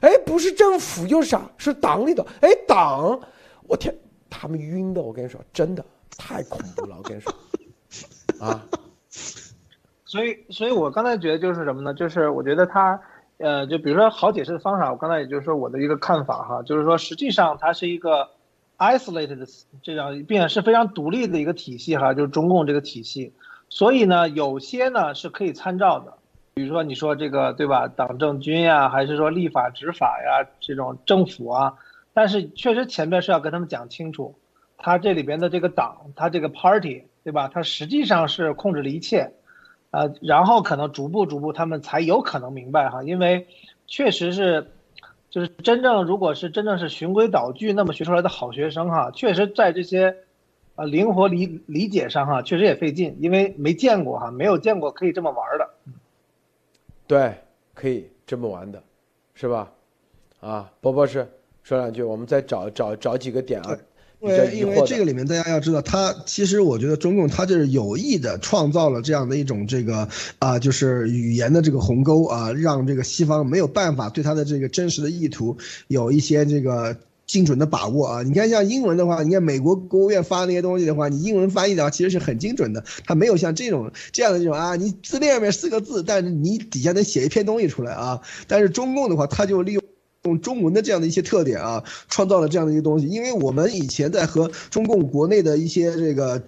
S1: 哎，不是政府又是啥？是党里的，哎，党，我天，他们晕的，我跟你说，真的太恐怖了，我跟你说，啊，
S3: 所以，所以我刚才觉得就是什么呢？就是我觉得他，呃，就比如说好解释的方法，我刚才也就是说我的一个看法哈，就是说实际上它是一个。isolated 这样，并且是非常独立的一个体系哈，就是中共这个体系。所以呢，有些呢是可以参照的，比如说你说这个对吧，党政军呀，还是说立法执法呀，这种政府啊。但是确实前面是要跟他们讲清楚，他这里边的这个党，他这个 party 对吧，他实际上是控制了一切，呃，然后可能逐步逐步他们才有可能明白哈，因为确实是。就是真正，如果是真正是循规蹈矩那么学出来的好学生哈，确实在这些，啊，灵活理理解上哈，确实也费劲，因为没见过哈，没有见过可以这么玩的。
S1: 对，可以这么玩的，是吧？啊，波波是说两句，我们再找找找几个点啊。
S2: 对，因为这个里面大家要知道，他其实我觉得中共他就是有意的创造了这样的一种这个啊，就是语言的这个鸿沟啊，让这个西方没有办法对他的这个真实的意图有一些这个精准的把握啊。你看像英文的话，你看美国国务院发那些东西的话，你英文翻译的话其实是很精准的，它没有像这种这样的这种啊，你字面上面四个字，但是你底下能写一篇东西出来啊。但是中共的话，他就利用。用中文的这样的一些特点啊，创造了这样的一个东西。因为我们以前在和中共国内的一些这个、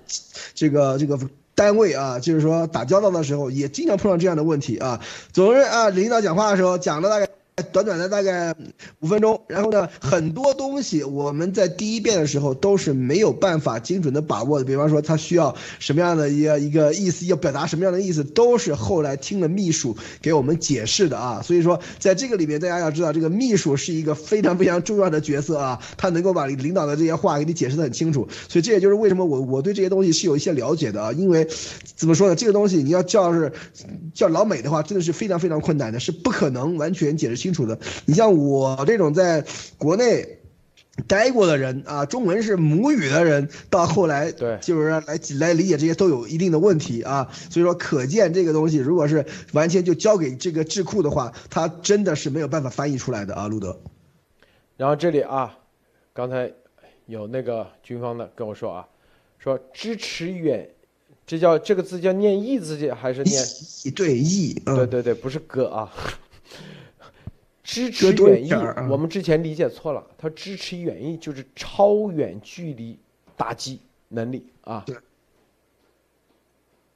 S2: 这个、这个单位啊，就是说打交道的时候，也经常碰到这样的问题啊。总是啊，领导讲话的时候讲了大概。短短的大概五分钟，然后呢，很多东西我们在第一遍的时候都是没有办法精准的把握的。比方说，他需要什么样的一个一个意思，要表达什么样的意思，都是后来听了秘书给我们解释的啊。所以说，在这个里面，大家要知道，这个秘书是一个非常非常重要的角色啊，他能够把领导的这些话给你解释的很清楚。所以这也就是为什么我我对这些东西是有一些了解的啊。因为怎么说呢，这个东西你要叫是叫老美的话，真的是非常非常困难的，是不可能完全解释清。清楚的，你像我这种在国内待过的人啊，中文是母语的人，到后来
S1: 对，
S2: 就是来来理解这些都有一定的问题啊。所以说，可见这个东西如果是完全就交给这个智库的话，它真的是没有办法翻译出来的啊，路德。
S1: 然后这里啊，刚才有那个军方的跟我说啊，说支持远，这叫这个字叫念义字还是念
S2: 对义？
S1: 对对对，不是哥啊。支持远翼，我们之前理解错了。它支持远翼就是超远距离打击能力啊，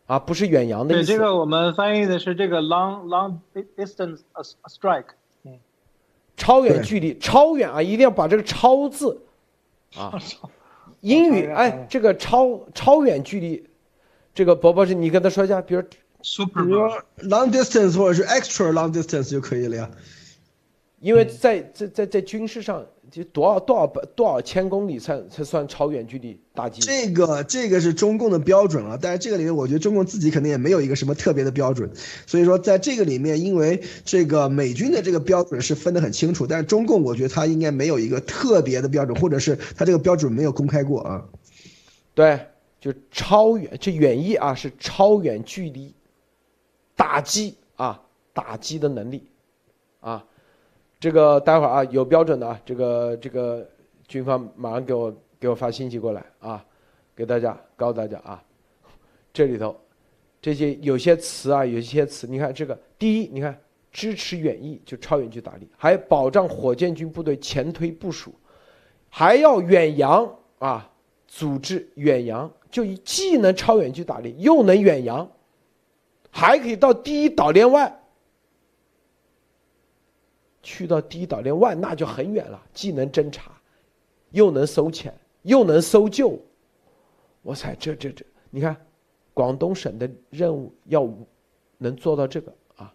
S1: 啊，不是远洋的
S3: 意思。对，这个我们翻译的是这个 long long distance strike，嗯，
S1: 超远距离，超远啊，一定要把这个超字啊，英语哎，这个超超远距离，这个伯伯是你跟他说一下，比如
S3: super，
S2: 比如 long distance 或者是 extra long distance 就可以了呀。
S1: 因为在在在在军事上，就多少多少百多少千公里才才算超远距离打击？
S2: 这个这个是中共的标准了，但是这个里面我觉得中共自己肯定也没有一个什么特别的标准，所以说在这个里面，因为这个美军的这个标准是分得很清楚，但是中共我觉得他应该没有一个特别的标准，或者是他这个标准没有公开过啊。
S1: 对，就超远，这远翼啊是超远距离打击啊打击的能力啊。这个待会儿啊有标准的啊，这个这个军方马上给我给我发信息过来啊，给大家告诉大家啊，这里头这些有些词啊，有些词，你看这个第一，你看支持远翼就超远距打力，还保障火箭军部队前推部署，还要远洋啊，组织远洋。就既能超远距打力，又能远洋，还可以到第一岛链外。去到第一岛链外，那就很远了。既能侦察，又能搜潜，又能搜救。我猜这这这，你看，广东省的任务要能做到这个啊。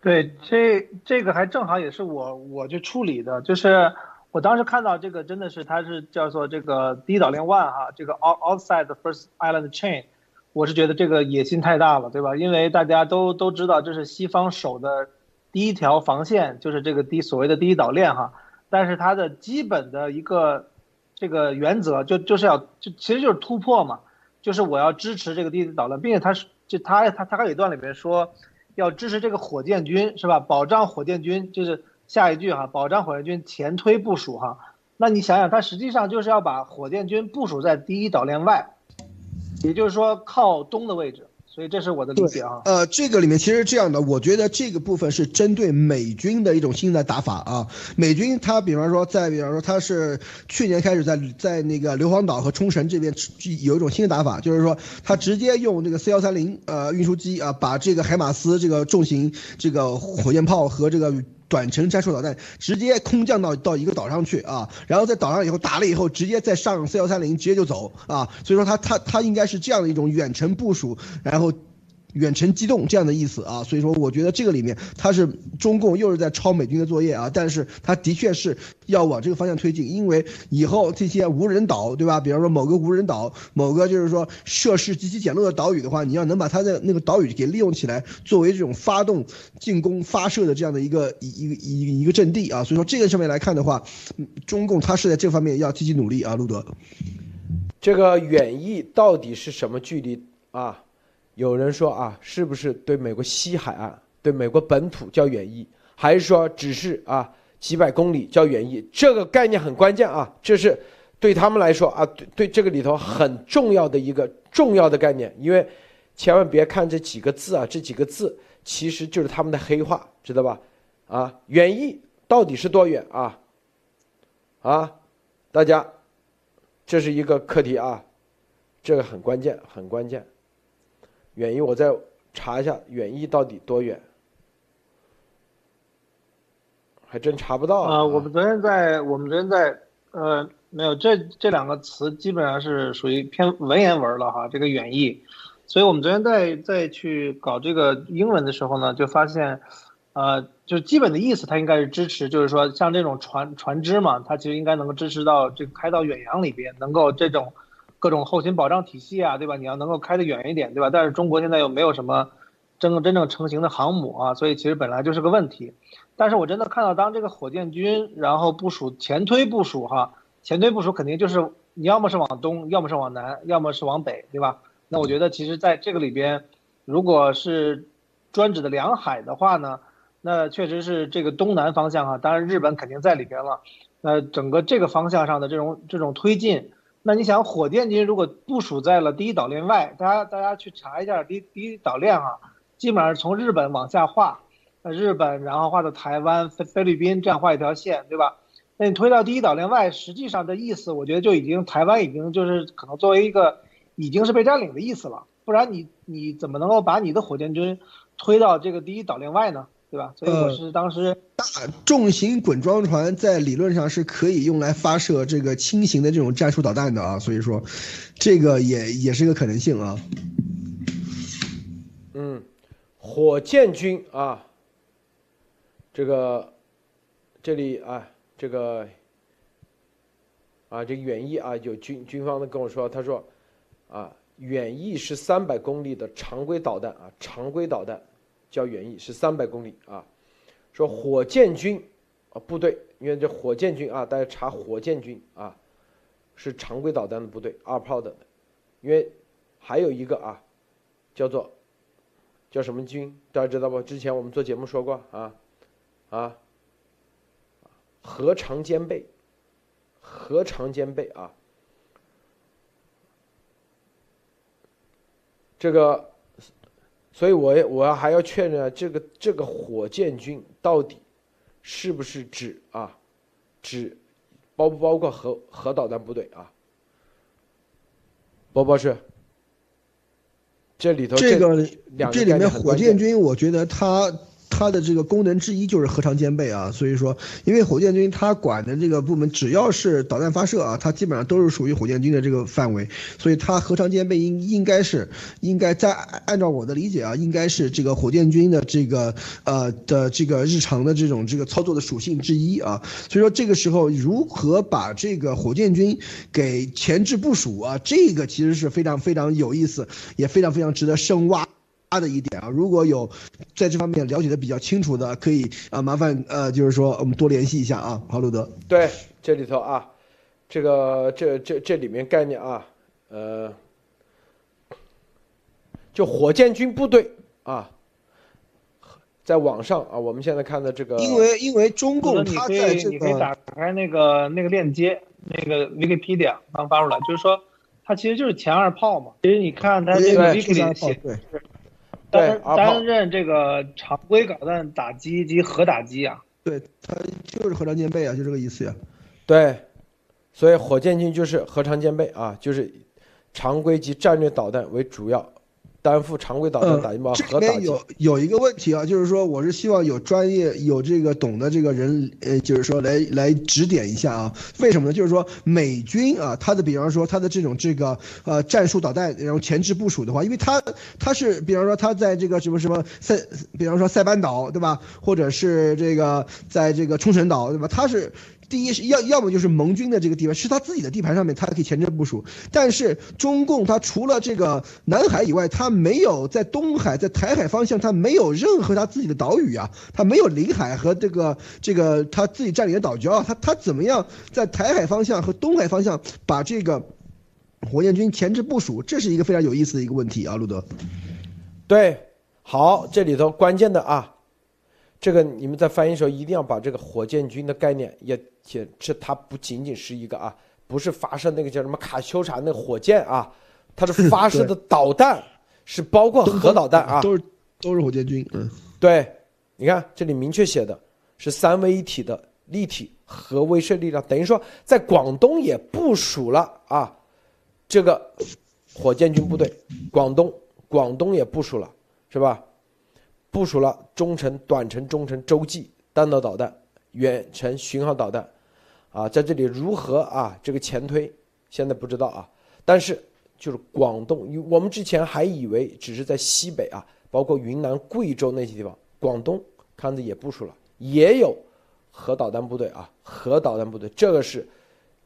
S3: 对，这这个还正好也是我我去处理的，就是。我当时看到这个真的是，它是叫做这个第一岛链外哈，这个 outside the first island chain，我是觉得这个野心太大了，对吧？因为大家都都知道这是西方守的第一条防线，就是这个第所谓的第一岛链哈。但是它的基本的一个这个原则就就是要就其实就是突破嘛，就是我要支持这个第一岛链，并且它是就它它它还有一段里面说要支持这个火箭军是吧？保障火箭军就是。下一句哈，保障火箭军前推部署哈，那你想想，它实际上就是要把火箭军部署在第一岛链外，也就是说靠东的位置。所以这是我的理解啊。
S2: 呃，这个里面其实这样的，我觉得这个部分是针对美军的一种新的打法啊。美军他比方说在比方说他是去年开始在在那个硫磺岛和冲绳这边有一种新的打法，就是说他直接用这个 C 幺三零呃运输机啊，把这个海马斯这个重型这个火箭炮和这个。短程战术导弹直接空降到到一个岛上去啊，然后在岛上以后打了以后，直接再上四幺三零直接就走啊，所以说他他他应该是这样的一种远程部署，然后。远程机动这样的意思啊，所以说我觉得这个里面它是中共又是在抄美军的作业啊，但是它的确是要往这个方向推进，因为以后这些无人岛对吧？比方说某个无人岛，某个就是说设施极其简陋的岛屿的话，你要能把它的那个岛屿给利用起来，作为这种发动进攻发射的这样的一个一一个一一个阵地啊，所以说这个上面来看的话，中共它是在这方面要积极努力啊，路德。
S1: 这个远翼到底是什么距离啊？有人说啊，是不是对美国西海岸、对美国本土叫远翼，还是说只是啊几百公里叫远翼？这个概念很关键啊，这是对他们来说啊，对对这个里头很重要的一个重要的概念。因为千万别看这几个字啊，这几个字其实就是他们的黑话，知道吧？啊，远翼到底是多远啊？啊，大家，这是一个课题啊，这个很关键，很关键。远翼，我再查一下远翼到底多远，还真查不到
S3: 啊。我们昨天在，我们昨天在，呃，没有这这两个词基本上是属于偏文言文了哈。这个远翼，所以我们昨天在在去搞这个英文的时候呢，就发现，呃，就基本的意思，它应该是支持，就是说像这种船船只嘛，它其实应该能够支持到这个开到远洋里边，能够这种。各种后勤保障体系啊，对吧？你要能够开得远一点，对吧？但是中国现在又没有什么真真正成型的航母啊，所以其实本来就是个问题。但是我真的看到，当这个火箭军然后部署前推部署哈，前推部署肯定就是你要么是往东，要么是往南，要么是往北，对吧？那我觉得其实在这个里边，如果是专指的两海的话呢，那确实是这个东南方向啊，当然日本肯定在里边了。那整个这个方向上的这种这种推进。那你想，火箭军如果部署在了第一岛链外，大家大家去查一下第第一岛链啊，基本上从日本往下画，呃，日本然后画到台湾、菲菲律宾这样画一条线，对吧？那你推到第一岛链外，实际上的意思，我觉得就已经台湾已经就是可能作为一个已经是被占领的意思了，不然你你怎么能够把你的火箭军推到这个第一岛链外呢？对吧？所以我是当时
S2: 大重型滚装船在理论上是可以用来发射这个轻型的这种战术导弹的啊，所以说，这个也也是个可能性啊。
S1: 嗯，火箭军啊，这个这里啊，这个啊，这远翼啊，有军军方的跟我说，他说啊，远翼是三百公里的常规导弹啊，常规导弹。叫远翼是三百公里啊，说火箭军啊部队，因为这火箭军啊，大家查火箭军啊，是常规导弹的部队，二炮的因为还有一个啊，叫做叫什么军，大家知道不？之前我们做节目说过啊啊，核常兼备，核常兼备啊，这个，所以我我要还要确认这个这个火箭军到底是不是指啊，指包不包括核核导弹部队啊？波波是，这里头
S2: 这个
S1: 两
S2: 这里面火箭军，我觉得它。它的这个功能之一就是核常兼备啊，所以说，因为火箭军它管的这个部门只要是导弹发射啊，它基本上都是属于火箭军的这个范围，所以它核常兼备应应该是应该在按照我的理解啊，应该是这个火箭军的这个呃的这个日常的这种这个操作的属性之一啊，所以说这个时候如何把这个火箭军给前置部署啊，这个其实是非常非常有意思，也非常非常值得深挖。他的一点啊，如果有在这方面了解的比较清楚的，可以啊，麻烦呃，就是说我们多联系一下啊，好，路德。
S1: 对，这里头啊，这个这这这里面概念啊，呃，就火箭军部队啊，在网上啊，我们现在看的这个，
S2: 因为因为中共他在这个，
S3: 你可以打开那个那个链接，那个 Wikipedia 刚发出来，就是说它其实就是前二炮嘛。其实你看它这个 Wiki 写
S2: 对。
S3: 担担任这个常规导弹打击及核打击啊，
S2: 对，它就是核常兼备啊，就这个意思呀。
S1: 对，所以火箭军就是核常兼备啊，就是常规及战略导弹为主要。担负常规导弹打击包和
S2: 打击。有有一个问题啊，就是说我是希望有专业有这个懂的这个人，呃，就是说来来指点一下啊。为什么呢？就是说美军啊，他的比方说他的这种这个呃战术导弹，然后前置部署的话，因为他他是比方说他在这个什么什么塞，比方说塞班岛对吧，或者是这个在这个冲绳岛对吧，他是。第一是要要么就是盟军的这个地盘是他自己的地盘上面，他可以前置部署。但是中共他除了这个南海以外，他没有在东海、在台海方向，他没有任何他自己的岛屿啊，他没有领海和这个这个他自己占领的岛礁啊，他他怎么样在台海方向和东海方向把这个火箭军前置部署？这是一个非常有意思的一个问题啊，路德。
S1: 对，好，这里头关键的啊。这个你们在翻译的时候一定要把这个火箭军的概念也解这，它不仅仅是一个啊，不是发射那个叫什么卡秋莎那火箭啊，它是发射的导弹，是包括核导弹啊，
S2: 都是都是火箭军。嗯，
S1: 对，你看这里明确写的是三位一体的立体核威慑力量，等于说在广东也部署了啊，这个火箭军部队，广东广东也部署了，是吧？部署了中程、短程、中程洲际弹道导弹、远程巡航导弹，啊，在这里如何啊这个前推，现在不知道啊。但是就是广东，我们之前还以为只是在西北啊，包括云南、贵州那些地方，广东看着也部署了，也有核导弹部队啊，核导弹部队，这个是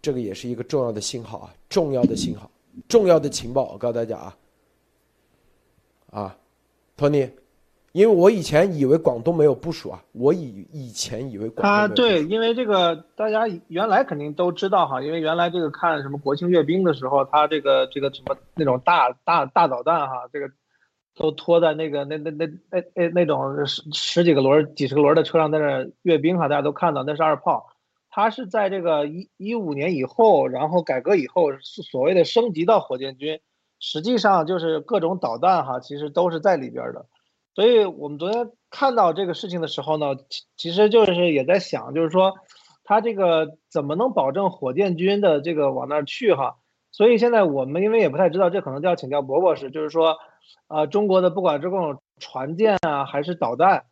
S1: 这个也是一个重要的信号啊，重要的信号，重要的情报，我告诉大家啊，啊，托尼。因为我以前以为广东没有部署啊，我以以前以为广东
S3: 啊，对，因为这个大家原来肯定都知道哈，因为原来这个看什么国庆阅兵的时候，他这个这个什么那种大大大导弹哈，这个都拖在那个那那那那那那种十十几个轮、几十个轮的车上在那阅兵哈，大家都看到那是二炮，它是在这个一一五年以后，然后改革以后所谓的升级到火箭军，实际上就是各种导弹哈，其实都是在里边的。所以我们昨天看到这个事情的时候呢，其其实就是也在想，就是说，他这个怎么能保证火箭军的这个往那儿去哈？所以现在我们因为也不太知道，这可能就要请教博博士，就是说，呃，中国的不管这种船舰啊，还是导弹，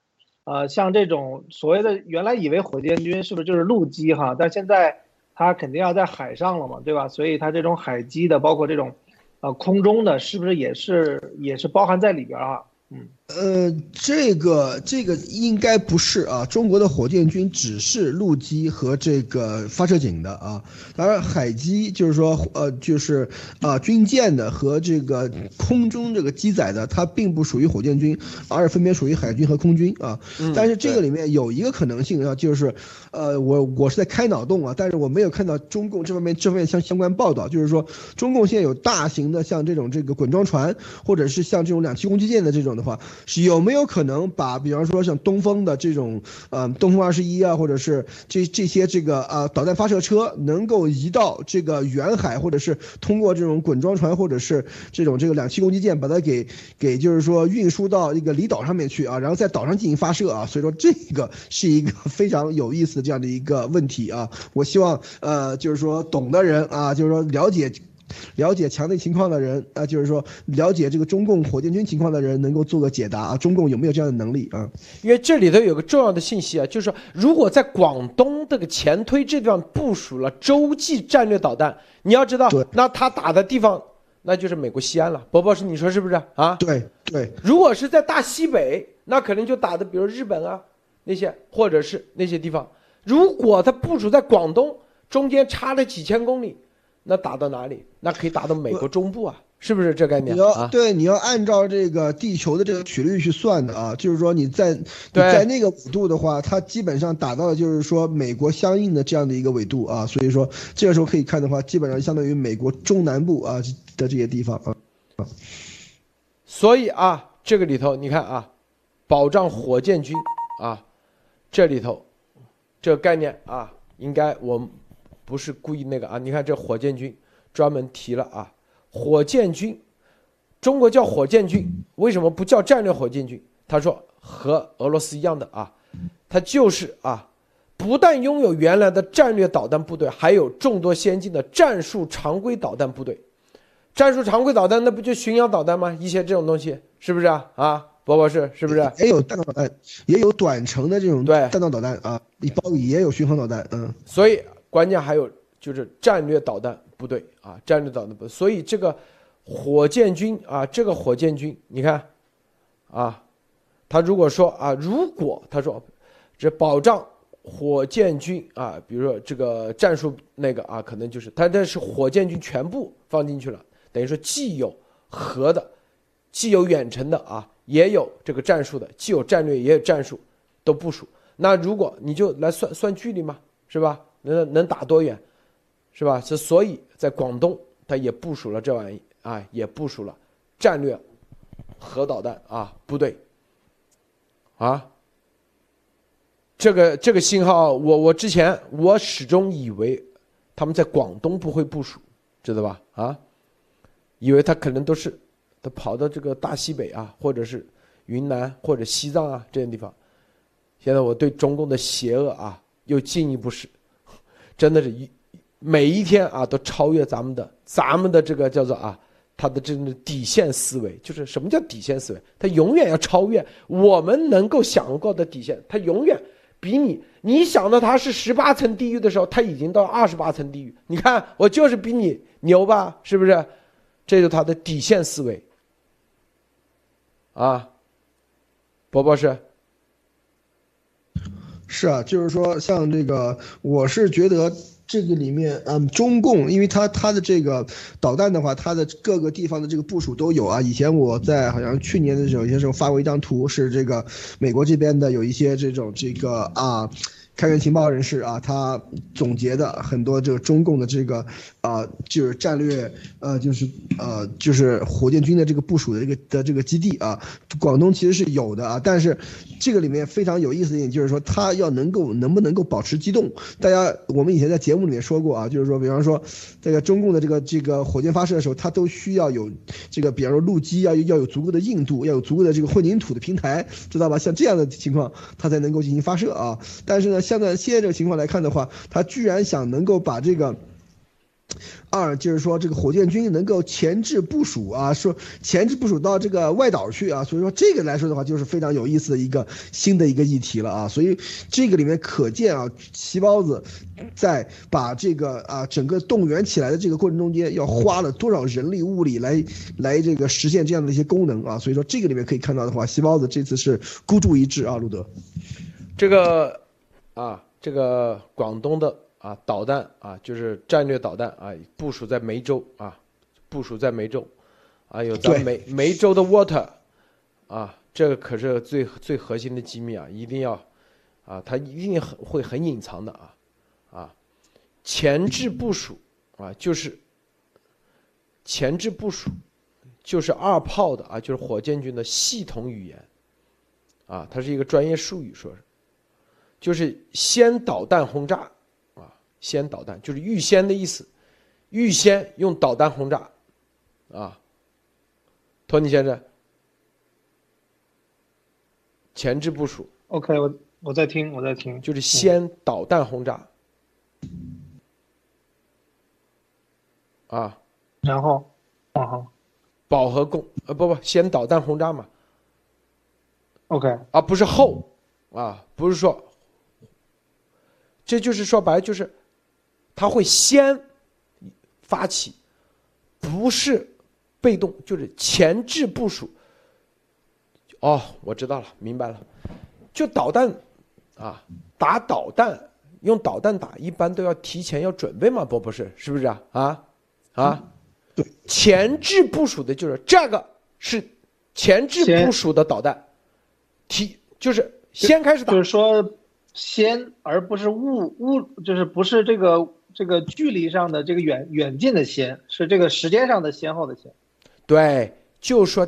S3: 呃，像这种所谓的原来以为火箭军是不是就是陆基哈？但现在它肯定要在海上了嘛，对吧？所以它这种海基的，包括这种，呃，空中的，是不是也是也是包含在里边啊？嗯。
S2: 呃，这个这个应该不是啊，中国的火箭军只是陆基和这个发射井的啊，当然海基就是说呃就是啊军舰的和这个空中这个机载的，它并不属于火箭军，而是分别属于海军和空军啊。但是这个里面有一个可能性啊，就是呃我我是在开脑洞啊，但是我没有看到中共这方面这方面相相关报道，就是说中共现在有大型的像这种这个滚装船，或者是像这种两栖攻击舰的这种的话。是有没有可能把，比方说像东风的这种，呃，东风二十一啊，或者是这这些这个呃导弹发射车，能够移到这个远海，或者是通过这种滚装船，或者是这种这个两栖攻击舰，把它给给就是说运输到一个离岛上面去啊，然后在岛上进行发射啊。所以说这个是一个非常有意思的这样的一个问题啊。我希望呃就是说懂的人啊，就是说了解。了解墙内情况的人啊，就是说了解这个中共火箭军情况的人，能够做个解答啊。中共有没有这样的能力啊？
S1: 因为这里头有个重要的信息啊，就是说，如果在广东这个前推这地方部署了洲际战略导弹，你要知道，那他打的地方那就是美国西安了。博博士你说是不是啊？
S2: 对对。
S1: 如果是在大西北，那可能就打的比如日本啊那些，或者是那些地方。如果他部署在广东，中间差了几千公里。那打到哪里？那可以打到美国中部啊，是不是这概念？
S2: 你要对，你要按照这个地球的这个曲率去算的啊，就是说你在你在那个纬度的话，它基本上打到的就是说美国相应的这样的一个纬度啊，所以说这个时候可以看的话，基本上相当于美国中南部啊的这些地方啊啊。
S1: 所以啊，这个里头你看啊，保障火箭军啊，这里头这个概念啊，应该我。不是故意那个啊！你看这火箭军专门提了啊，火箭军，中国叫火箭军，为什么不叫战略火箭军？他说和俄罗斯一样的啊，他就是啊，不但拥有原来的战略导弹部队，还有众多先进的战术常规导弹部队。战术常规导弹那不就巡洋导弹吗？一些这种东西是不是啊？啊，博博士是不是？
S2: 也有弹道导弹，也有短程的这种
S1: 对
S2: 弹道导弹啊，一包里也有巡航导弹，嗯，
S1: 所以。关键还有就是战略导弹部队啊，战略导弹部队。所以这个火箭军啊，这个火箭军，你看，啊，他如果说啊，如果他说这保障火箭军啊，比如说这个战术那个啊，可能就是他这是火箭军全部放进去了，等于说既有核的，既有远程的啊，也有这个战术的，既有战略也有战术都部署。那如果你就来算算距离嘛，是吧？能能打多远，是吧？是所以在广东，他也部署了这玩意啊，也部署了战略核导弹啊部队啊。这个这个信号，我我之前我始终以为他们在广东不会部署，知道吧？啊，以为他可能都是他跑到这个大西北啊，或者是云南或者西藏啊这些地方。现在我对中共的邪恶啊又进一步是。真的是一每一天啊，都超越咱们的咱们的这个叫做啊，他的这种底线思维，就是什么叫底线思维？他永远要超越我们能够想过的底线，他永远比你你想到他是十八层地狱的时候，他已经到二十八层地狱。你看我就是比你牛吧，是不是？这就是他的底线思维啊，波波是。
S2: 是啊，就是说，像这个，我是觉得这个里面，嗯，中共，因为它它的这个导弹的话，它的各个地方的这个部署都有啊。以前我在好像去年的时候，有些时候发过一张图，是这个美国这边的有一些这种这个啊。开源情报人士啊，他总结的很多这个中共的这个啊，就是战略呃，就是呃，就是火箭军的这个部署的这个的这个基地啊，广东其实是有的啊，但是这个里面非常有意思的一点就是说，他要能够能不能够保持机动？大家我们以前在节目里面说过啊，就是说，比方说这个中共的这个这个火箭发射的时候，它都需要有这个，比方说陆基要要有足够的硬度，要有足够的这个混凝土的平台，知道吧？像这样的情况，它才能够进行发射啊。但是呢。现在现在这个情况来看的话，他居然想能够把这个，二就是说这个火箭军能够前置部署啊，说前置部署到这个外岛去啊，所以说这个来说的话就是非常有意思的一个新的一个议题了啊，所以这个里面可见啊，旗包子在把这个啊整个动员起来的这个过程中间要花了多少人力物力来来这个实现这样的一些功能啊，所以说这个里面可以看到的话，旗包子这次是孤注一掷啊，路德，
S1: 这个啊这个广东的。啊，导弹啊，就是战略导弹啊，部署在梅州啊，部署在梅州，啊，有咱梅梅州的 water，啊，这个可是最最核心的机密啊，一定要，啊，它一定很会很隐藏的啊，啊，前置部署啊，就是前置部署，就是二炮的啊，就是火箭军的系统语言，啊，它是一个专业术语，说是，就是先导弹轰炸啊。先导弹就是预先的意思，预先用导弹轰炸，啊，托尼先生，前置部署。
S3: OK，我我在听，我在听，
S1: 就是先导弹轰炸，啊，
S3: 然后，啊哈，
S1: 饱和攻，呃不不，先导弹轰炸嘛。
S3: OK，
S1: 啊不是后，啊不是说，这就是说白了就是。他会先发起，不是被动，就是前置部署。哦，我知道了，明白了。就导弹啊，打导弹用导弹打，一般都要提前要准备嘛，不不是，是不是啊？啊啊，
S2: 对，
S1: 前置部署的就是这个是前置部署的导弹，提就是先开始打，
S3: 就是说先，而不是物物，就是不是这个。这个距离上的这个远远近的先，是这个时间上的先后的先。
S1: 对，就是说，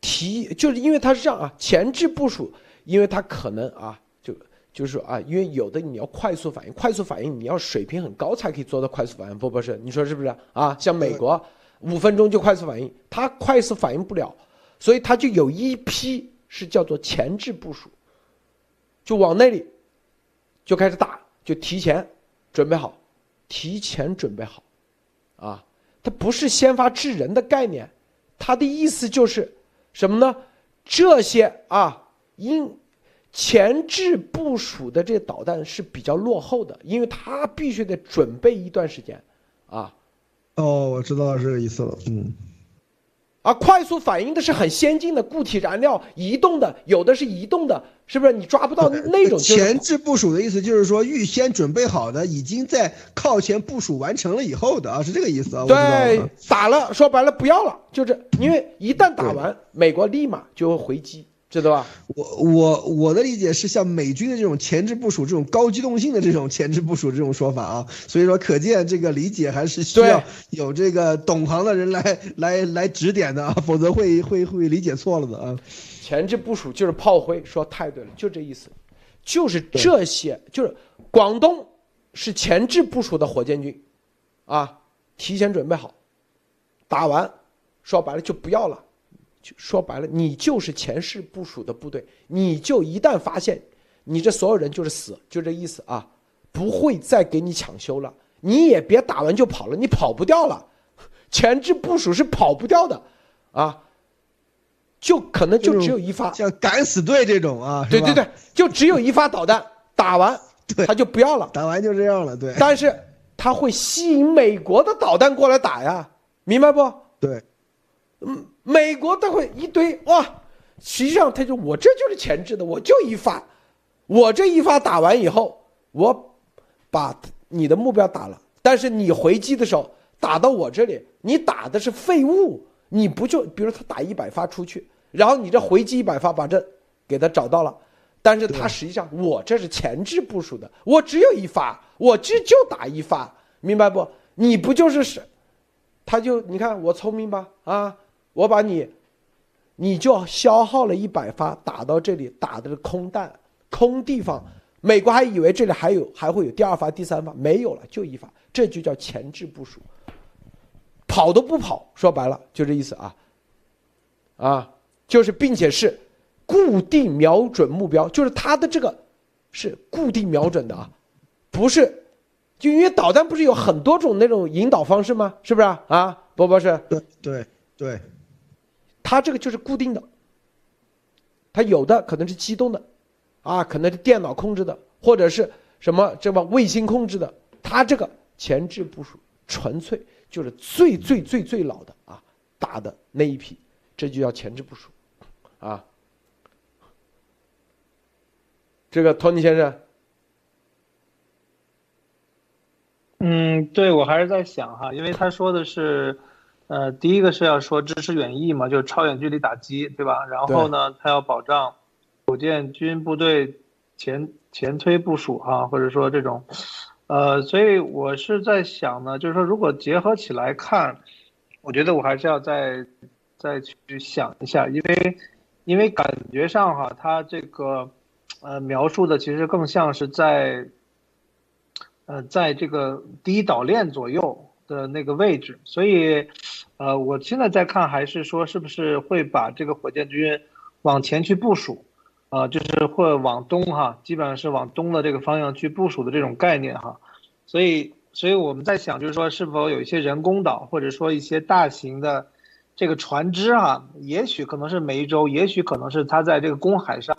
S1: 提就是因为它是这样啊，前置部署，因为它可能啊，就就是说啊，因为有的你要快速反应，快速反应你要水平很高才可以做到快速反应，不不是？你说是不是啊？像美国 五分钟就快速反应，它快速反应不了，所以它就有一批是叫做前置部署，就往那里就开始打，就提前准备好。提前准备好，啊，它不是先发制人的概念，它的意思就是什么呢？这些啊，因前置部署的这导弹是比较落后的，因为它必须得准备一段时间，啊。
S2: 哦，我知道这个意思了，嗯。
S1: 而快速反应的是很先进的固体燃料，移动的有的是移动的，是不是？你抓不到 那种
S2: 前置部署的意思，就是说预先准备好的，已经在靠前部署完成了以后的啊，是这个意思啊。
S1: 对，打了，说白了不要了，就这因为一旦打完，美国立马就会回击。知道吧？
S2: 我我我的理解是像美军的这种前置部署，这种高机动性的这种前置部署这种说法啊，所以说可见这个理解还是需要有这个懂行的人来来来指点的啊，否则会会会理解错了的啊。
S1: 前置部署就是炮灰，说太对了，就这意思，就是这些，就是广东是前置部署的火箭军，啊，提前准备好，打完，说白了就不要了。说白了，你就是前世部署的部队，你就一旦发现，你这所有人就是死，就这意思啊，不会再给你抢修了，你也别打完就跑了，你跑不掉了，前置部署是跑不掉的，啊，就可能就只有一发，
S2: 像敢死队这种啊，
S1: 对对对，就只有一发导弹，打完 他就不要了，
S2: 打完就这样了，对，
S1: 但是他会吸引美国的导弹过来打呀，明白不？
S2: 对。
S1: 嗯，美国都会一堆哇，实际上他就我这就是前置的，我就一发，我这一发打完以后，我把你的目标打了，但是你回击的时候打到我这里，你打的是废物，你不就比如他打一百发出去，然后你这回击一百发把这给他找到了，但是他实际上我这是前置部署的，我只有一发，我这就打一发，明白不？你不就是是，他就你看我聪明吧啊？我把你，你就消耗了一百发打到这里，打的是空弹，空地方。美国还以为这里还有还会有第二发、第三发，没有了，就一发，这就叫前置部署。跑都不跑，说白了就这意思啊，啊，就是并且是固定瞄准目标，就是它的这个是固定瞄准的啊，不是就因为导弹不是有很多种那种引导方式吗？是不是啊？啊，波波是？
S2: 对对对，
S1: 它这个就是固定的，它有的可能是机动的，啊，可能是电脑控制的，或者是什么这么卫星控制的，它这个前置部署纯粹就是最最最最老的啊，大的那一批，这就叫前置部署，啊，这个托尼先生。
S3: 嗯，对，我还是在想哈，因为他说的是，呃，第一个是要说支持远翼嘛，就是超远距离打击，对吧？然后呢，它要保障火箭军部队前前推部署哈，或者说这种，呃，所以我是在想呢，就是说如果结合起来看，我觉得我还是要再再去想一下，因为因为感觉上哈，它这个呃描述的其实更像是在。呃，在这个第一岛链左右的那个位置，所以，呃，我现在在看，还是说是不是会把这个火箭军往前去部署，呃，就是会往东哈，基本上是往东的这个方向去部署的这种概念哈，所以，所以我们在想，就是说是否有一些人工岛，或者说一些大型的这个船只哈，也许可能是梅州，也许可能是它在这个公海上。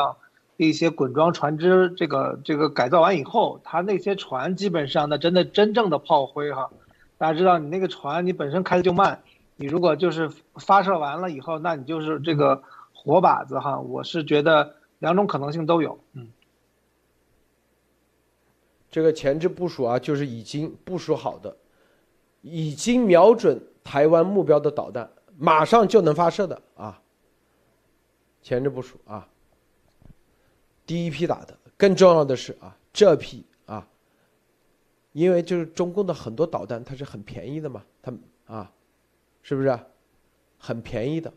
S3: 一些滚装船只，这个这个改造完以后，它那些船基本上，那真的真正的炮灰哈。大家知道，你那个船你本身开的就慢，你如果就是发射完了以后，那你就是这个活靶子哈。我是觉得两种可能性都有，嗯。
S1: 这个前置部署啊，就是已经部署好的，已经瞄准台湾目标的导弹，马上就能发射的啊。前置部署啊。第一批打的，更重要的是啊，这批啊，因为就是中共的很多导弹它是很便宜的嘛，它啊，是不是？很便宜的，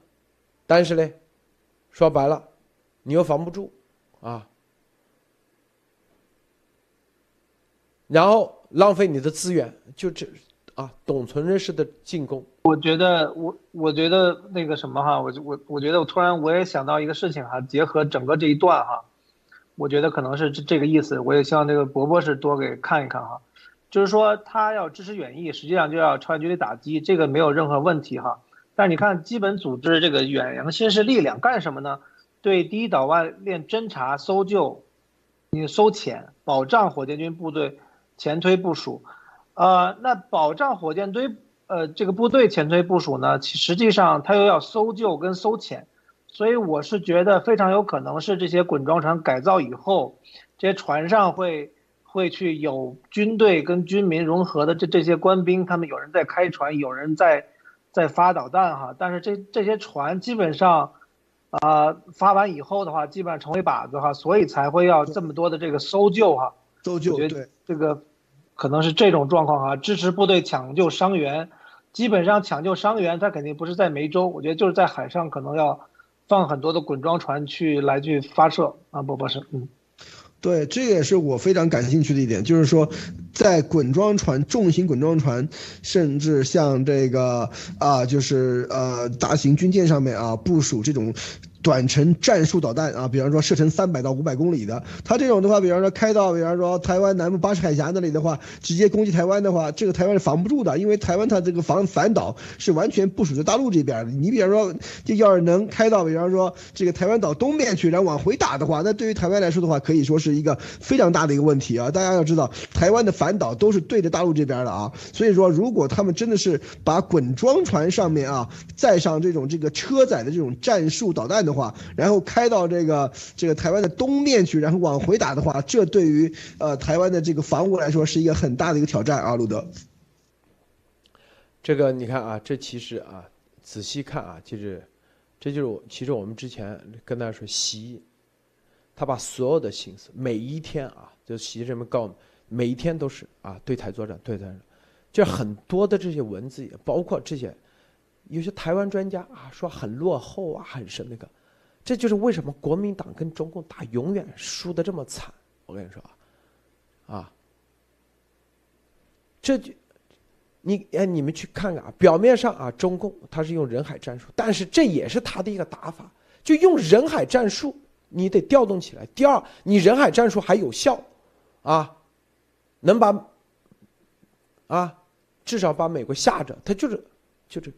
S1: 但是呢，说白了，你又防不住啊，然后浪费你的资源，就这啊，董存瑞式的进攻。
S3: 我觉得我我觉得那个什么哈，我就我我觉得我突然我也想到一个事情哈，结合整个这一段哈。我觉得可能是这这个意思，我也希望这个伯伯是多给看一看哈，就是说他要支持远翼，实际上就要超远距离打击，这个没有任何问题哈。但是你看基本组织这个远洋新式力量干什么呢？对第一岛外链侦察、搜救、你搜潜，保障火箭军部队前推部署。呃，那保障火箭队呃这个部队前推部署呢，实际上他又要搜救跟搜潜。所以我是觉得非常有可能是这些滚装船改造以后，这些船上会会去有军队跟军民融合的这这些官兵，他们有人在开船，有人在在发导弹哈。但是这这些船基本上，啊发完以后的话，基本上成为靶子哈，所以才会要这么多的这个搜救哈。
S2: 搜救
S3: 对这个可能是这种状况哈，支持部队抢救伤员，基本上抢救伤员，他肯定不是在梅州，我觉得就是在海上可能要。放很多的滚装船去来去发射啊，不不是，嗯，
S2: 对，这也是我非常感兴趣的一点，就是说，在滚装船、重型滚装船，甚至像这个啊，就是呃大型军舰上面啊部署这种。短程战术导弹啊，比方说射程三百到五百公里的，它这种的话，比方说开到，比方说台湾南部巴士海峡那里的话，直接攻击台湾的话，这个台湾是防不住的，因为台湾它这个防反导是完全部署在大陆这边的。你比方说，这要是能开到，比方说这个台湾岛东面去，然后往回打的话，那对于台湾来说的话，可以说是一个非常大的一个问题啊。大家要知道，台湾的反导都是对着大陆这边的啊，所以说如果他们真的是把滚装船上面啊载上这种这个车载的这种战术导弹的。话，然后开到这个这个台湾的东面去，然后往回打的话，这对于呃台湾的这个防务来说是一个很大的一个挑战啊，路德。
S1: 这个你看啊，这其实啊，仔细看啊，就是这就是我其实我们之前跟大家说，习他把所有的心思每一天啊，就习人们告每一天都是啊对台作战，对台，就很多的这些文字也包括这些有些台湾专家啊说很落后啊，很是那个。这就是为什么国民党跟中共打永远输的这么惨。我跟你说啊，这就你哎，你们去看看啊，表面上啊，中共他是用人海战术，但是这也是他的一个打法，就用人海战术，你得调动起来。第二，你人海战术还有效，啊，能把啊，至少把美国吓着，他就是就是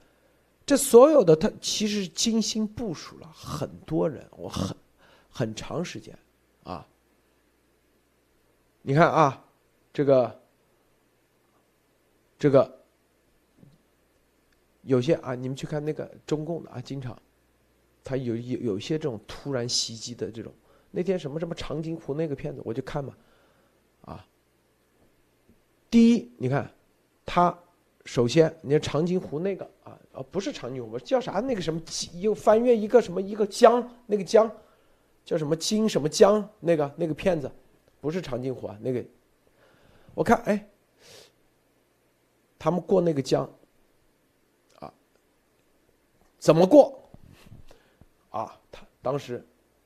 S1: 这所有的他其实精心部署了很多人，我很很长时间啊。你看啊，这个这个有些啊，你们去看那个中共的啊，经常他有有有些这种突然袭击的这种。那天什么什么长津湖那个片子，我就看嘛，啊，第一，你看他首先，你看长津湖那个啊啊，不是长津湖，叫啥？那个什么又翻越一个什么一个江，那个江叫什么金什么江？那个那个片子不是长津湖啊，那个我看哎，他们过那个江啊，怎么过？啊，他当时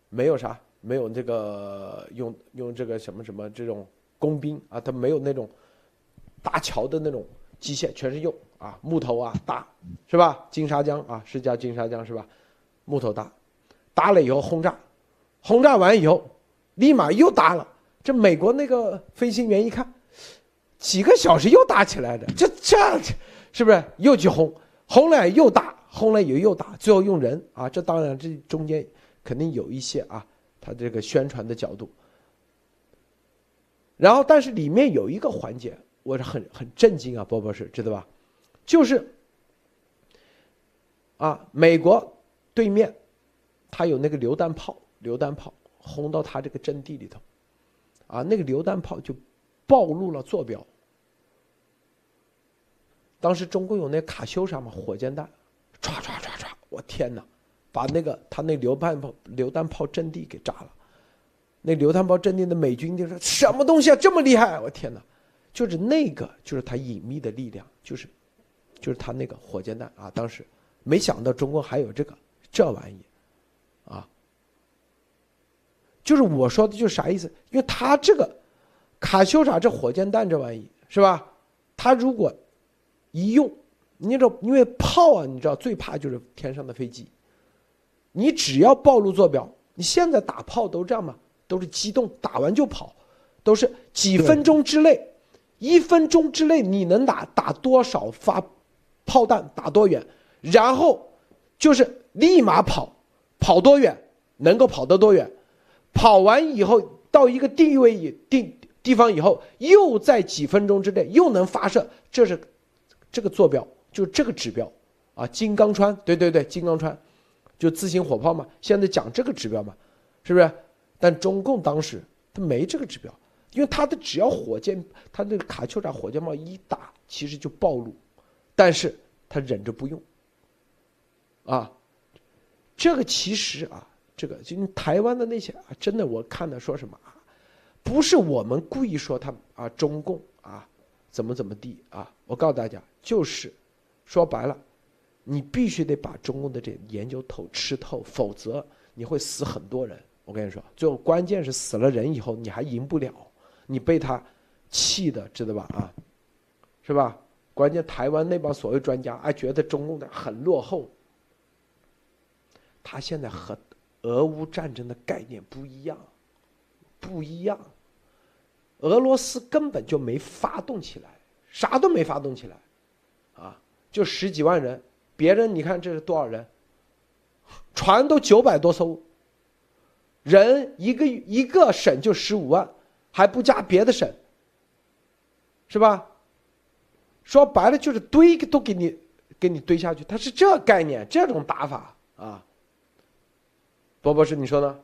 S1: 没有啥。没有这个用用这个什么什么这种工兵啊，他没有那种搭桥的那种机械，全是用啊木头啊搭，是吧？金沙江啊是叫金沙江是吧？木头搭，搭了以后轰炸，轰炸完以后立马又搭了。这美国那个飞行员一看，几个小时又搭起来的，这这是不是又去轰？轰了又打，轰了又又打，最后用人啊。这当然这中间肯定有一些啊。他这个宣传的角度，然后但是里面有一个环节，我是很很震惊啊，波波是知道吧？就是啊，美国对面他有那个榴弹炮，榴弹炮轰到他这个阵地里头，啊，那个榴弹炮就暴露了坐标。当时中共有那卡秋莎嘛，火箭弹，唰唰唰唰，我天哪！把那个他那榴弹炮榴弹炮阵地给炸了，那榴弹炮阵地的美军就说什么东西啊这么厉害！我天哪，就是那个就是他隐秘的力量，就是就是他那个火箭弹啊！当时没想到中国还有这个这玩意，啊，就是我说的就是啥意思？因为他这个卡秋莎这火箭弹这玩意是吧？他如果一用，你知道，因为炮啊，你知道最怕就是天上的飞机。你只要暴露坐标，你现在打炮都这样嘛，都是机动，打完就跑，都是几分钟之内，一分钟之内你能打打多少发炮弹，打多远，然后就是立马跑，跑多远能够跑得多远，跑完以后到一个定位以定地方以后，又在几分钟之内又能发射，这是这个坐标，就是这个指标啊，金刚川，对对对，金刚川。就自行火炮嘛，现在讲这个指标嘛，是不是？但中共当时他没这个指标，因为他的只要火箭，他那个卡秋莎火箭炮一打，其实就暴露，但是他忍着不用。啊，这个其实啊，这个就台湾的那些啊，真的我看的说什么啊，不是我们故意说他啊，中共啊怎么怎么地啊，我告诉大家，就是说白了。你必须得把中共的这研究透、吃透，否则你会死很多人。我跟你说，最后关键是死了人以后，你还赢不了，你被他气的，知道吧？啊，是吧？关键台湾那帮所谓专家，哎，觉得中共的很落后。他现在和俄乌战争的概念不一样，不一样。俄罗斯根本就没发动起来，啥都没发动起来，啊，就十几万人。别人你看这是多少人？船都九百多艘，人一个一个省就十五万，还不加别的省，是吧？说白了就是堆都给你给你堆下去，他是这概念，这种打法啊。博博士，你说呢？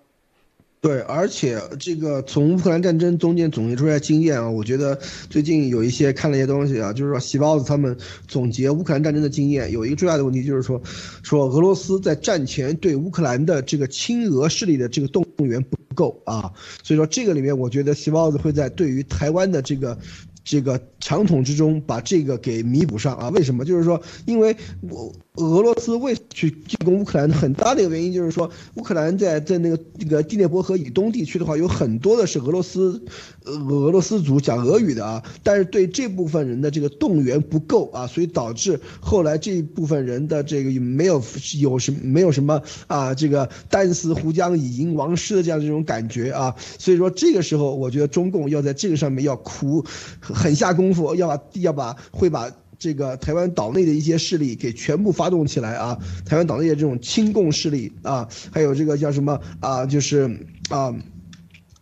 S2: 对，而且这个从乌克兰战争中间总结出来经验啊，我觉得最近有一些看了一些东西啊，就是说细包子他们总结乌克兰战争的经验，有一个最大的问题就是说，说俄罗斯在战前对乌克兰的这个亲俄势力的这个动员不够啊，所以说这个里面我觉得细包子会在对于台湾的这个这个长统之中把这个给弥补上啊，为什么？就是说因为我。俄罗斯为去进攻乌克兰，很大的一个原因就是说，乌克兰在在那个那个第聂伯河以东地区的话，有很多的是俄罗斯，俄罗斯族讲俄语的啊，但是对这部分人的这个动员不够啊，所以导致后来这一部分人的这个没有有什么没有什么啊，这个单丝胡将以迎王师的这样这种感觉啊，所以说这个时候，我觉得中共要在这个上面要苦狠下功夫，要把要把会把。这个台湾岛内的一些势力给全部发动起来啊！台湾岛内的这种亲共势力啊，还有这个叫什么啊，就是啊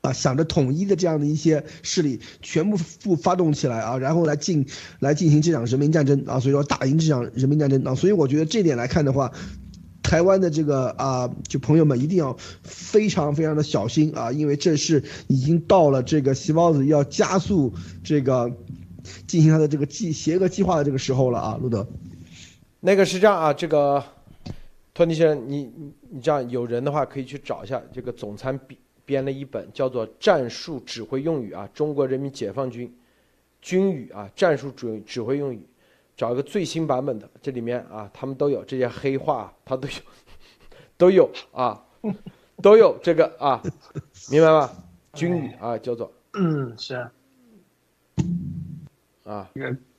S2: 啊想着统一的这样的一些势力，全部不发动起来啊，然后来进来进行这场人民战争啊，所以说打赢这场人民战争啊，所以我觉得这点来看的话，台湾的这个啊，就朋友们一定要非常非常的小心啊，因为这是已经到了这个细胞子要加速这个。进行他的这个计邪恶计划的这个时候了啊，路德。
S1: 那个是这样啊，这个托尼先生，你你这样有人的话可以去找一下，这个总参编编了一本叫做《战术指挥用语》啊，中国人民解放军军语啊，战术指指挥用语，找一个最新版本的，这里面啊，他们都有这些黑话，他都有都有啊，都有这个啊，明白吗？军语啊，叫做
S3: 嗯是。
S1: 啊，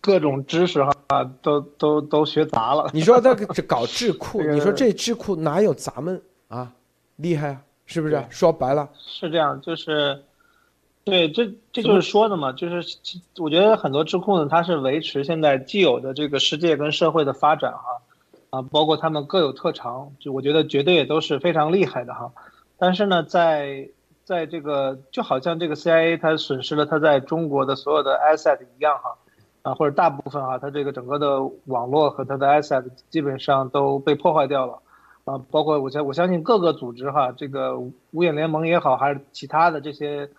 S3: 各种知识哈，都都都学杂了。
S1: 你说这搞智库，你说这智库哪有咱们啊厉害啊？是不是？说白了
S3: 是这样，就是，对，这这就是说的嘛，就是我觉得很多智库呢，它是维持现在既有的这个世界跟社会的发展哈，啊，包括他们各有特长，就我觉得绝对也都是非常厉害的哈。但是呢，在在这个就好像这个 CIA 它损失了它在中国的所有的 asset 一样哈，啊或者大部分哈，它这个整个的网络和它的 asset 基本上都被破坏掉了，啊包括我相我相信各个组织哈，这个五眼联盟也好，还是其他的这些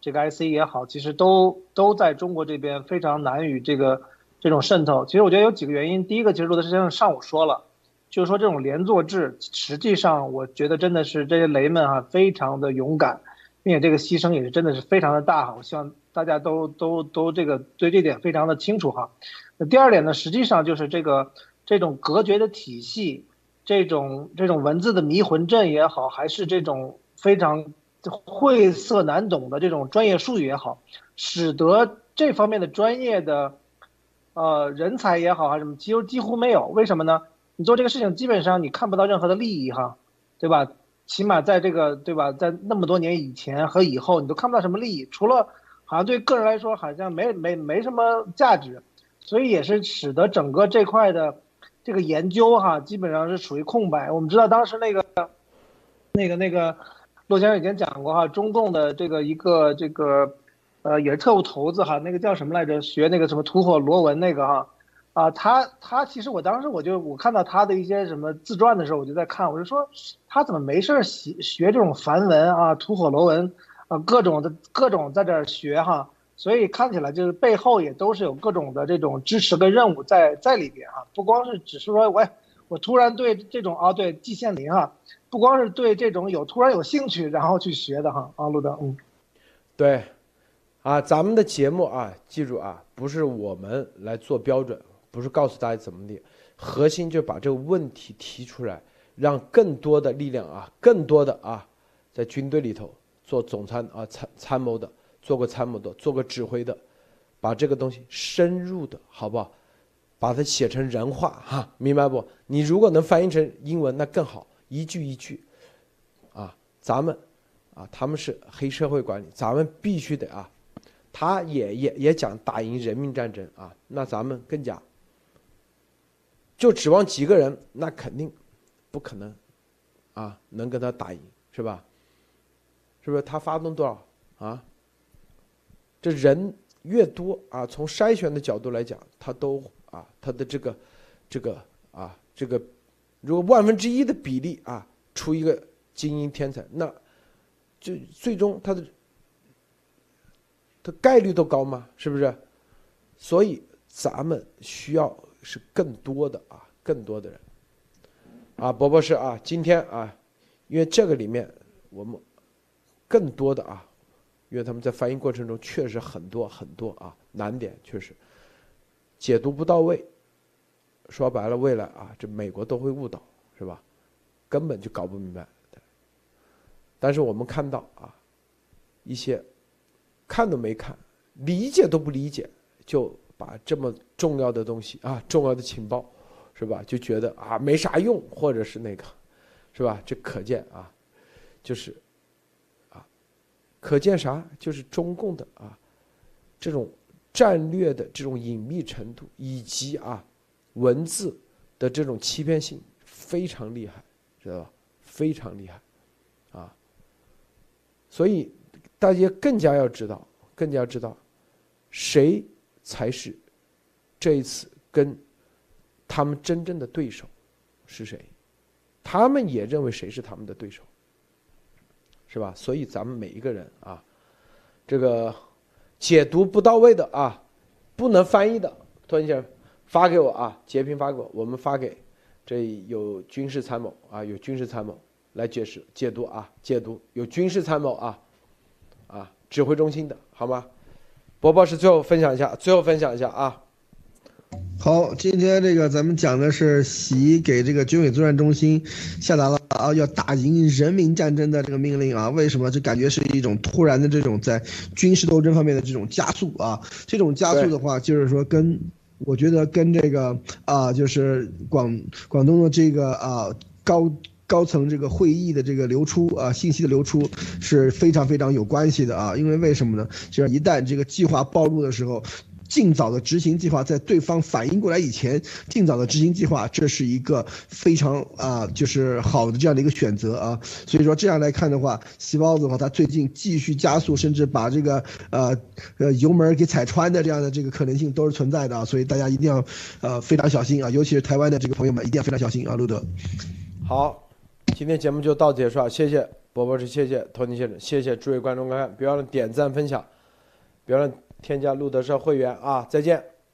S3: 这个 IC 也好，其实都都在中国这边非常难与这个这种渗透。其实我觉得有几个原因，第一个其实陆德先生上午说了，就是说这种连坐制，实际上我觉得真的是这些雷们哈非常的勇敢。并且这个牺牲也是真的是非常的大哈，我希望大家都都都这个对这点非常的清楚哈。那第二点呢，实际上就是这个这种隔绝的体系，这种这种文字的迷魂阵也好，还是这种非常晦涩难懂的这种专业术语也好，使得这方面的专业的呃人才也好还是什么，几乎几乎没有。为什么呢？你做这个事情基本上你看不到任何的利益哈，对吧？起码在这个对吧，在那么多年以前和以后，你都看不到什么利益，除了好像对个人来说好像没没没什么价值，所以也是使得整个这块的这个研究哈，基本上是属于空白。我们知道当时那个那个那个骆先生已经讲过哈，中共的这个一个这个呃也是特务头子哈，那个叫什么来着？学那个什么吐火罗文那个哈。啊，他他其实我当时我就我看到他的一些什么自传的时候，我就在看，我就说他怎么没事学学这种梵文啊、吐火罗文啊，各种的各种在这儿学哈，所以看起来就是背后也都是有各种的这种支持跟任务在在里边哈，不光是只是说我我突然对这种啊对季羡林哈，不光是对这种有突然有兴趣然后去学的哈啊，路德嗯，
S1: 对，啊咱们的节目啊，记住啊，不是我们来做标准。不是告诉大家怎么的，核心就把这个问题提出来，让更多的力量啊，更多的啊，在军队里头做总参啊参参谋的，做过参谋的，做过指挥的，把这个东西深入的好不好？把它写成人话哈，明白不？你如果能翻译成英文，那更好，一句一句，啊，咱们啊，他们是黑社会管理，咱们必须得啊，他也也也讲打赢人民战争啊，那咱们更加。就指望几个人，那肯定不可能，啊，能跟他打赢是吧？是不是他发动多少啊？这人越多啊，从筛选的角度来讲，他都啊，他的这个这个啊，这个如果万分之一的比例啊，出一个精英天才，那就最终他的他概率都高吗？是不是？所以咱们需要。是更多的啊，更多的人，啊，博博士啊，今天啊，因为这个里面我们更多的啊，因为他们在翻译过程中确实很多很多啊难点，确实解读不到位，说白了，未来啊，这美国都会误导，是吧？根本就搞不明白。但是我们看到啊，一些看都没看、理解都不理解，就把这么重要的东西啊，重要的情报，是吧？就觉得啊没啥用，或者是那个，是吧？这可见啊，就是啊，可见啥？就是中共的啊，这种战略的这种隐秘程度，以及啊。文字的这种欺骗性非常厉害，知道吧？非常厉害，啊！所以大家更加要知道，更加知道谁才是这一次跟他们真正的对手是谁？他们也认为谁是他们的对手，是吧？所以咱们每一个人啊，这个解读不到位的啊，不能翻译的，托尼先生。发给我啊，截屏发给我，我们发给这有军事参谋啊，有军事参谋来解释解读啊，解读有军事参谋啊，啊，指挥中心的好吗？博博士最后分享一下，最后分享一下啊。
S2: 好，今天这个咱们讲的是习给这个军委作战中心下达了啊要打赢人民战争的这个命令啊，为什么？就感觉是一种突然的这种在军事斗争方面的这种加速啊，这种加速的话就是说跟。我觉得跟这个啊，就是广广东的这个啊高高层这个会议的这个流出啊信息的流出是非常非常有关系的啊，因为为什么呢？就是一旦这个计划暴露的时候。尽早的执行计划，在对方反应过来以前，尽早的执行计划，这是一个非常啊，就是好的这样的一个选择啊。所以说这样来看的话，细包子的话，他最近继续加速，甚至把这个呃呃油门给踩穿的这样的这个可能性都是存在的啊。所以大家一定要呃非常小心啊，尤其是台湾的这个朋友们一定要非常小心啊。路德，
S1: 好，今天节目就到此结束啊，谢谢波波是谢谢托尼先生，谢谢诸位观众观看，别忘了点赞分享，别忘了。添加路德社会员啊！再见。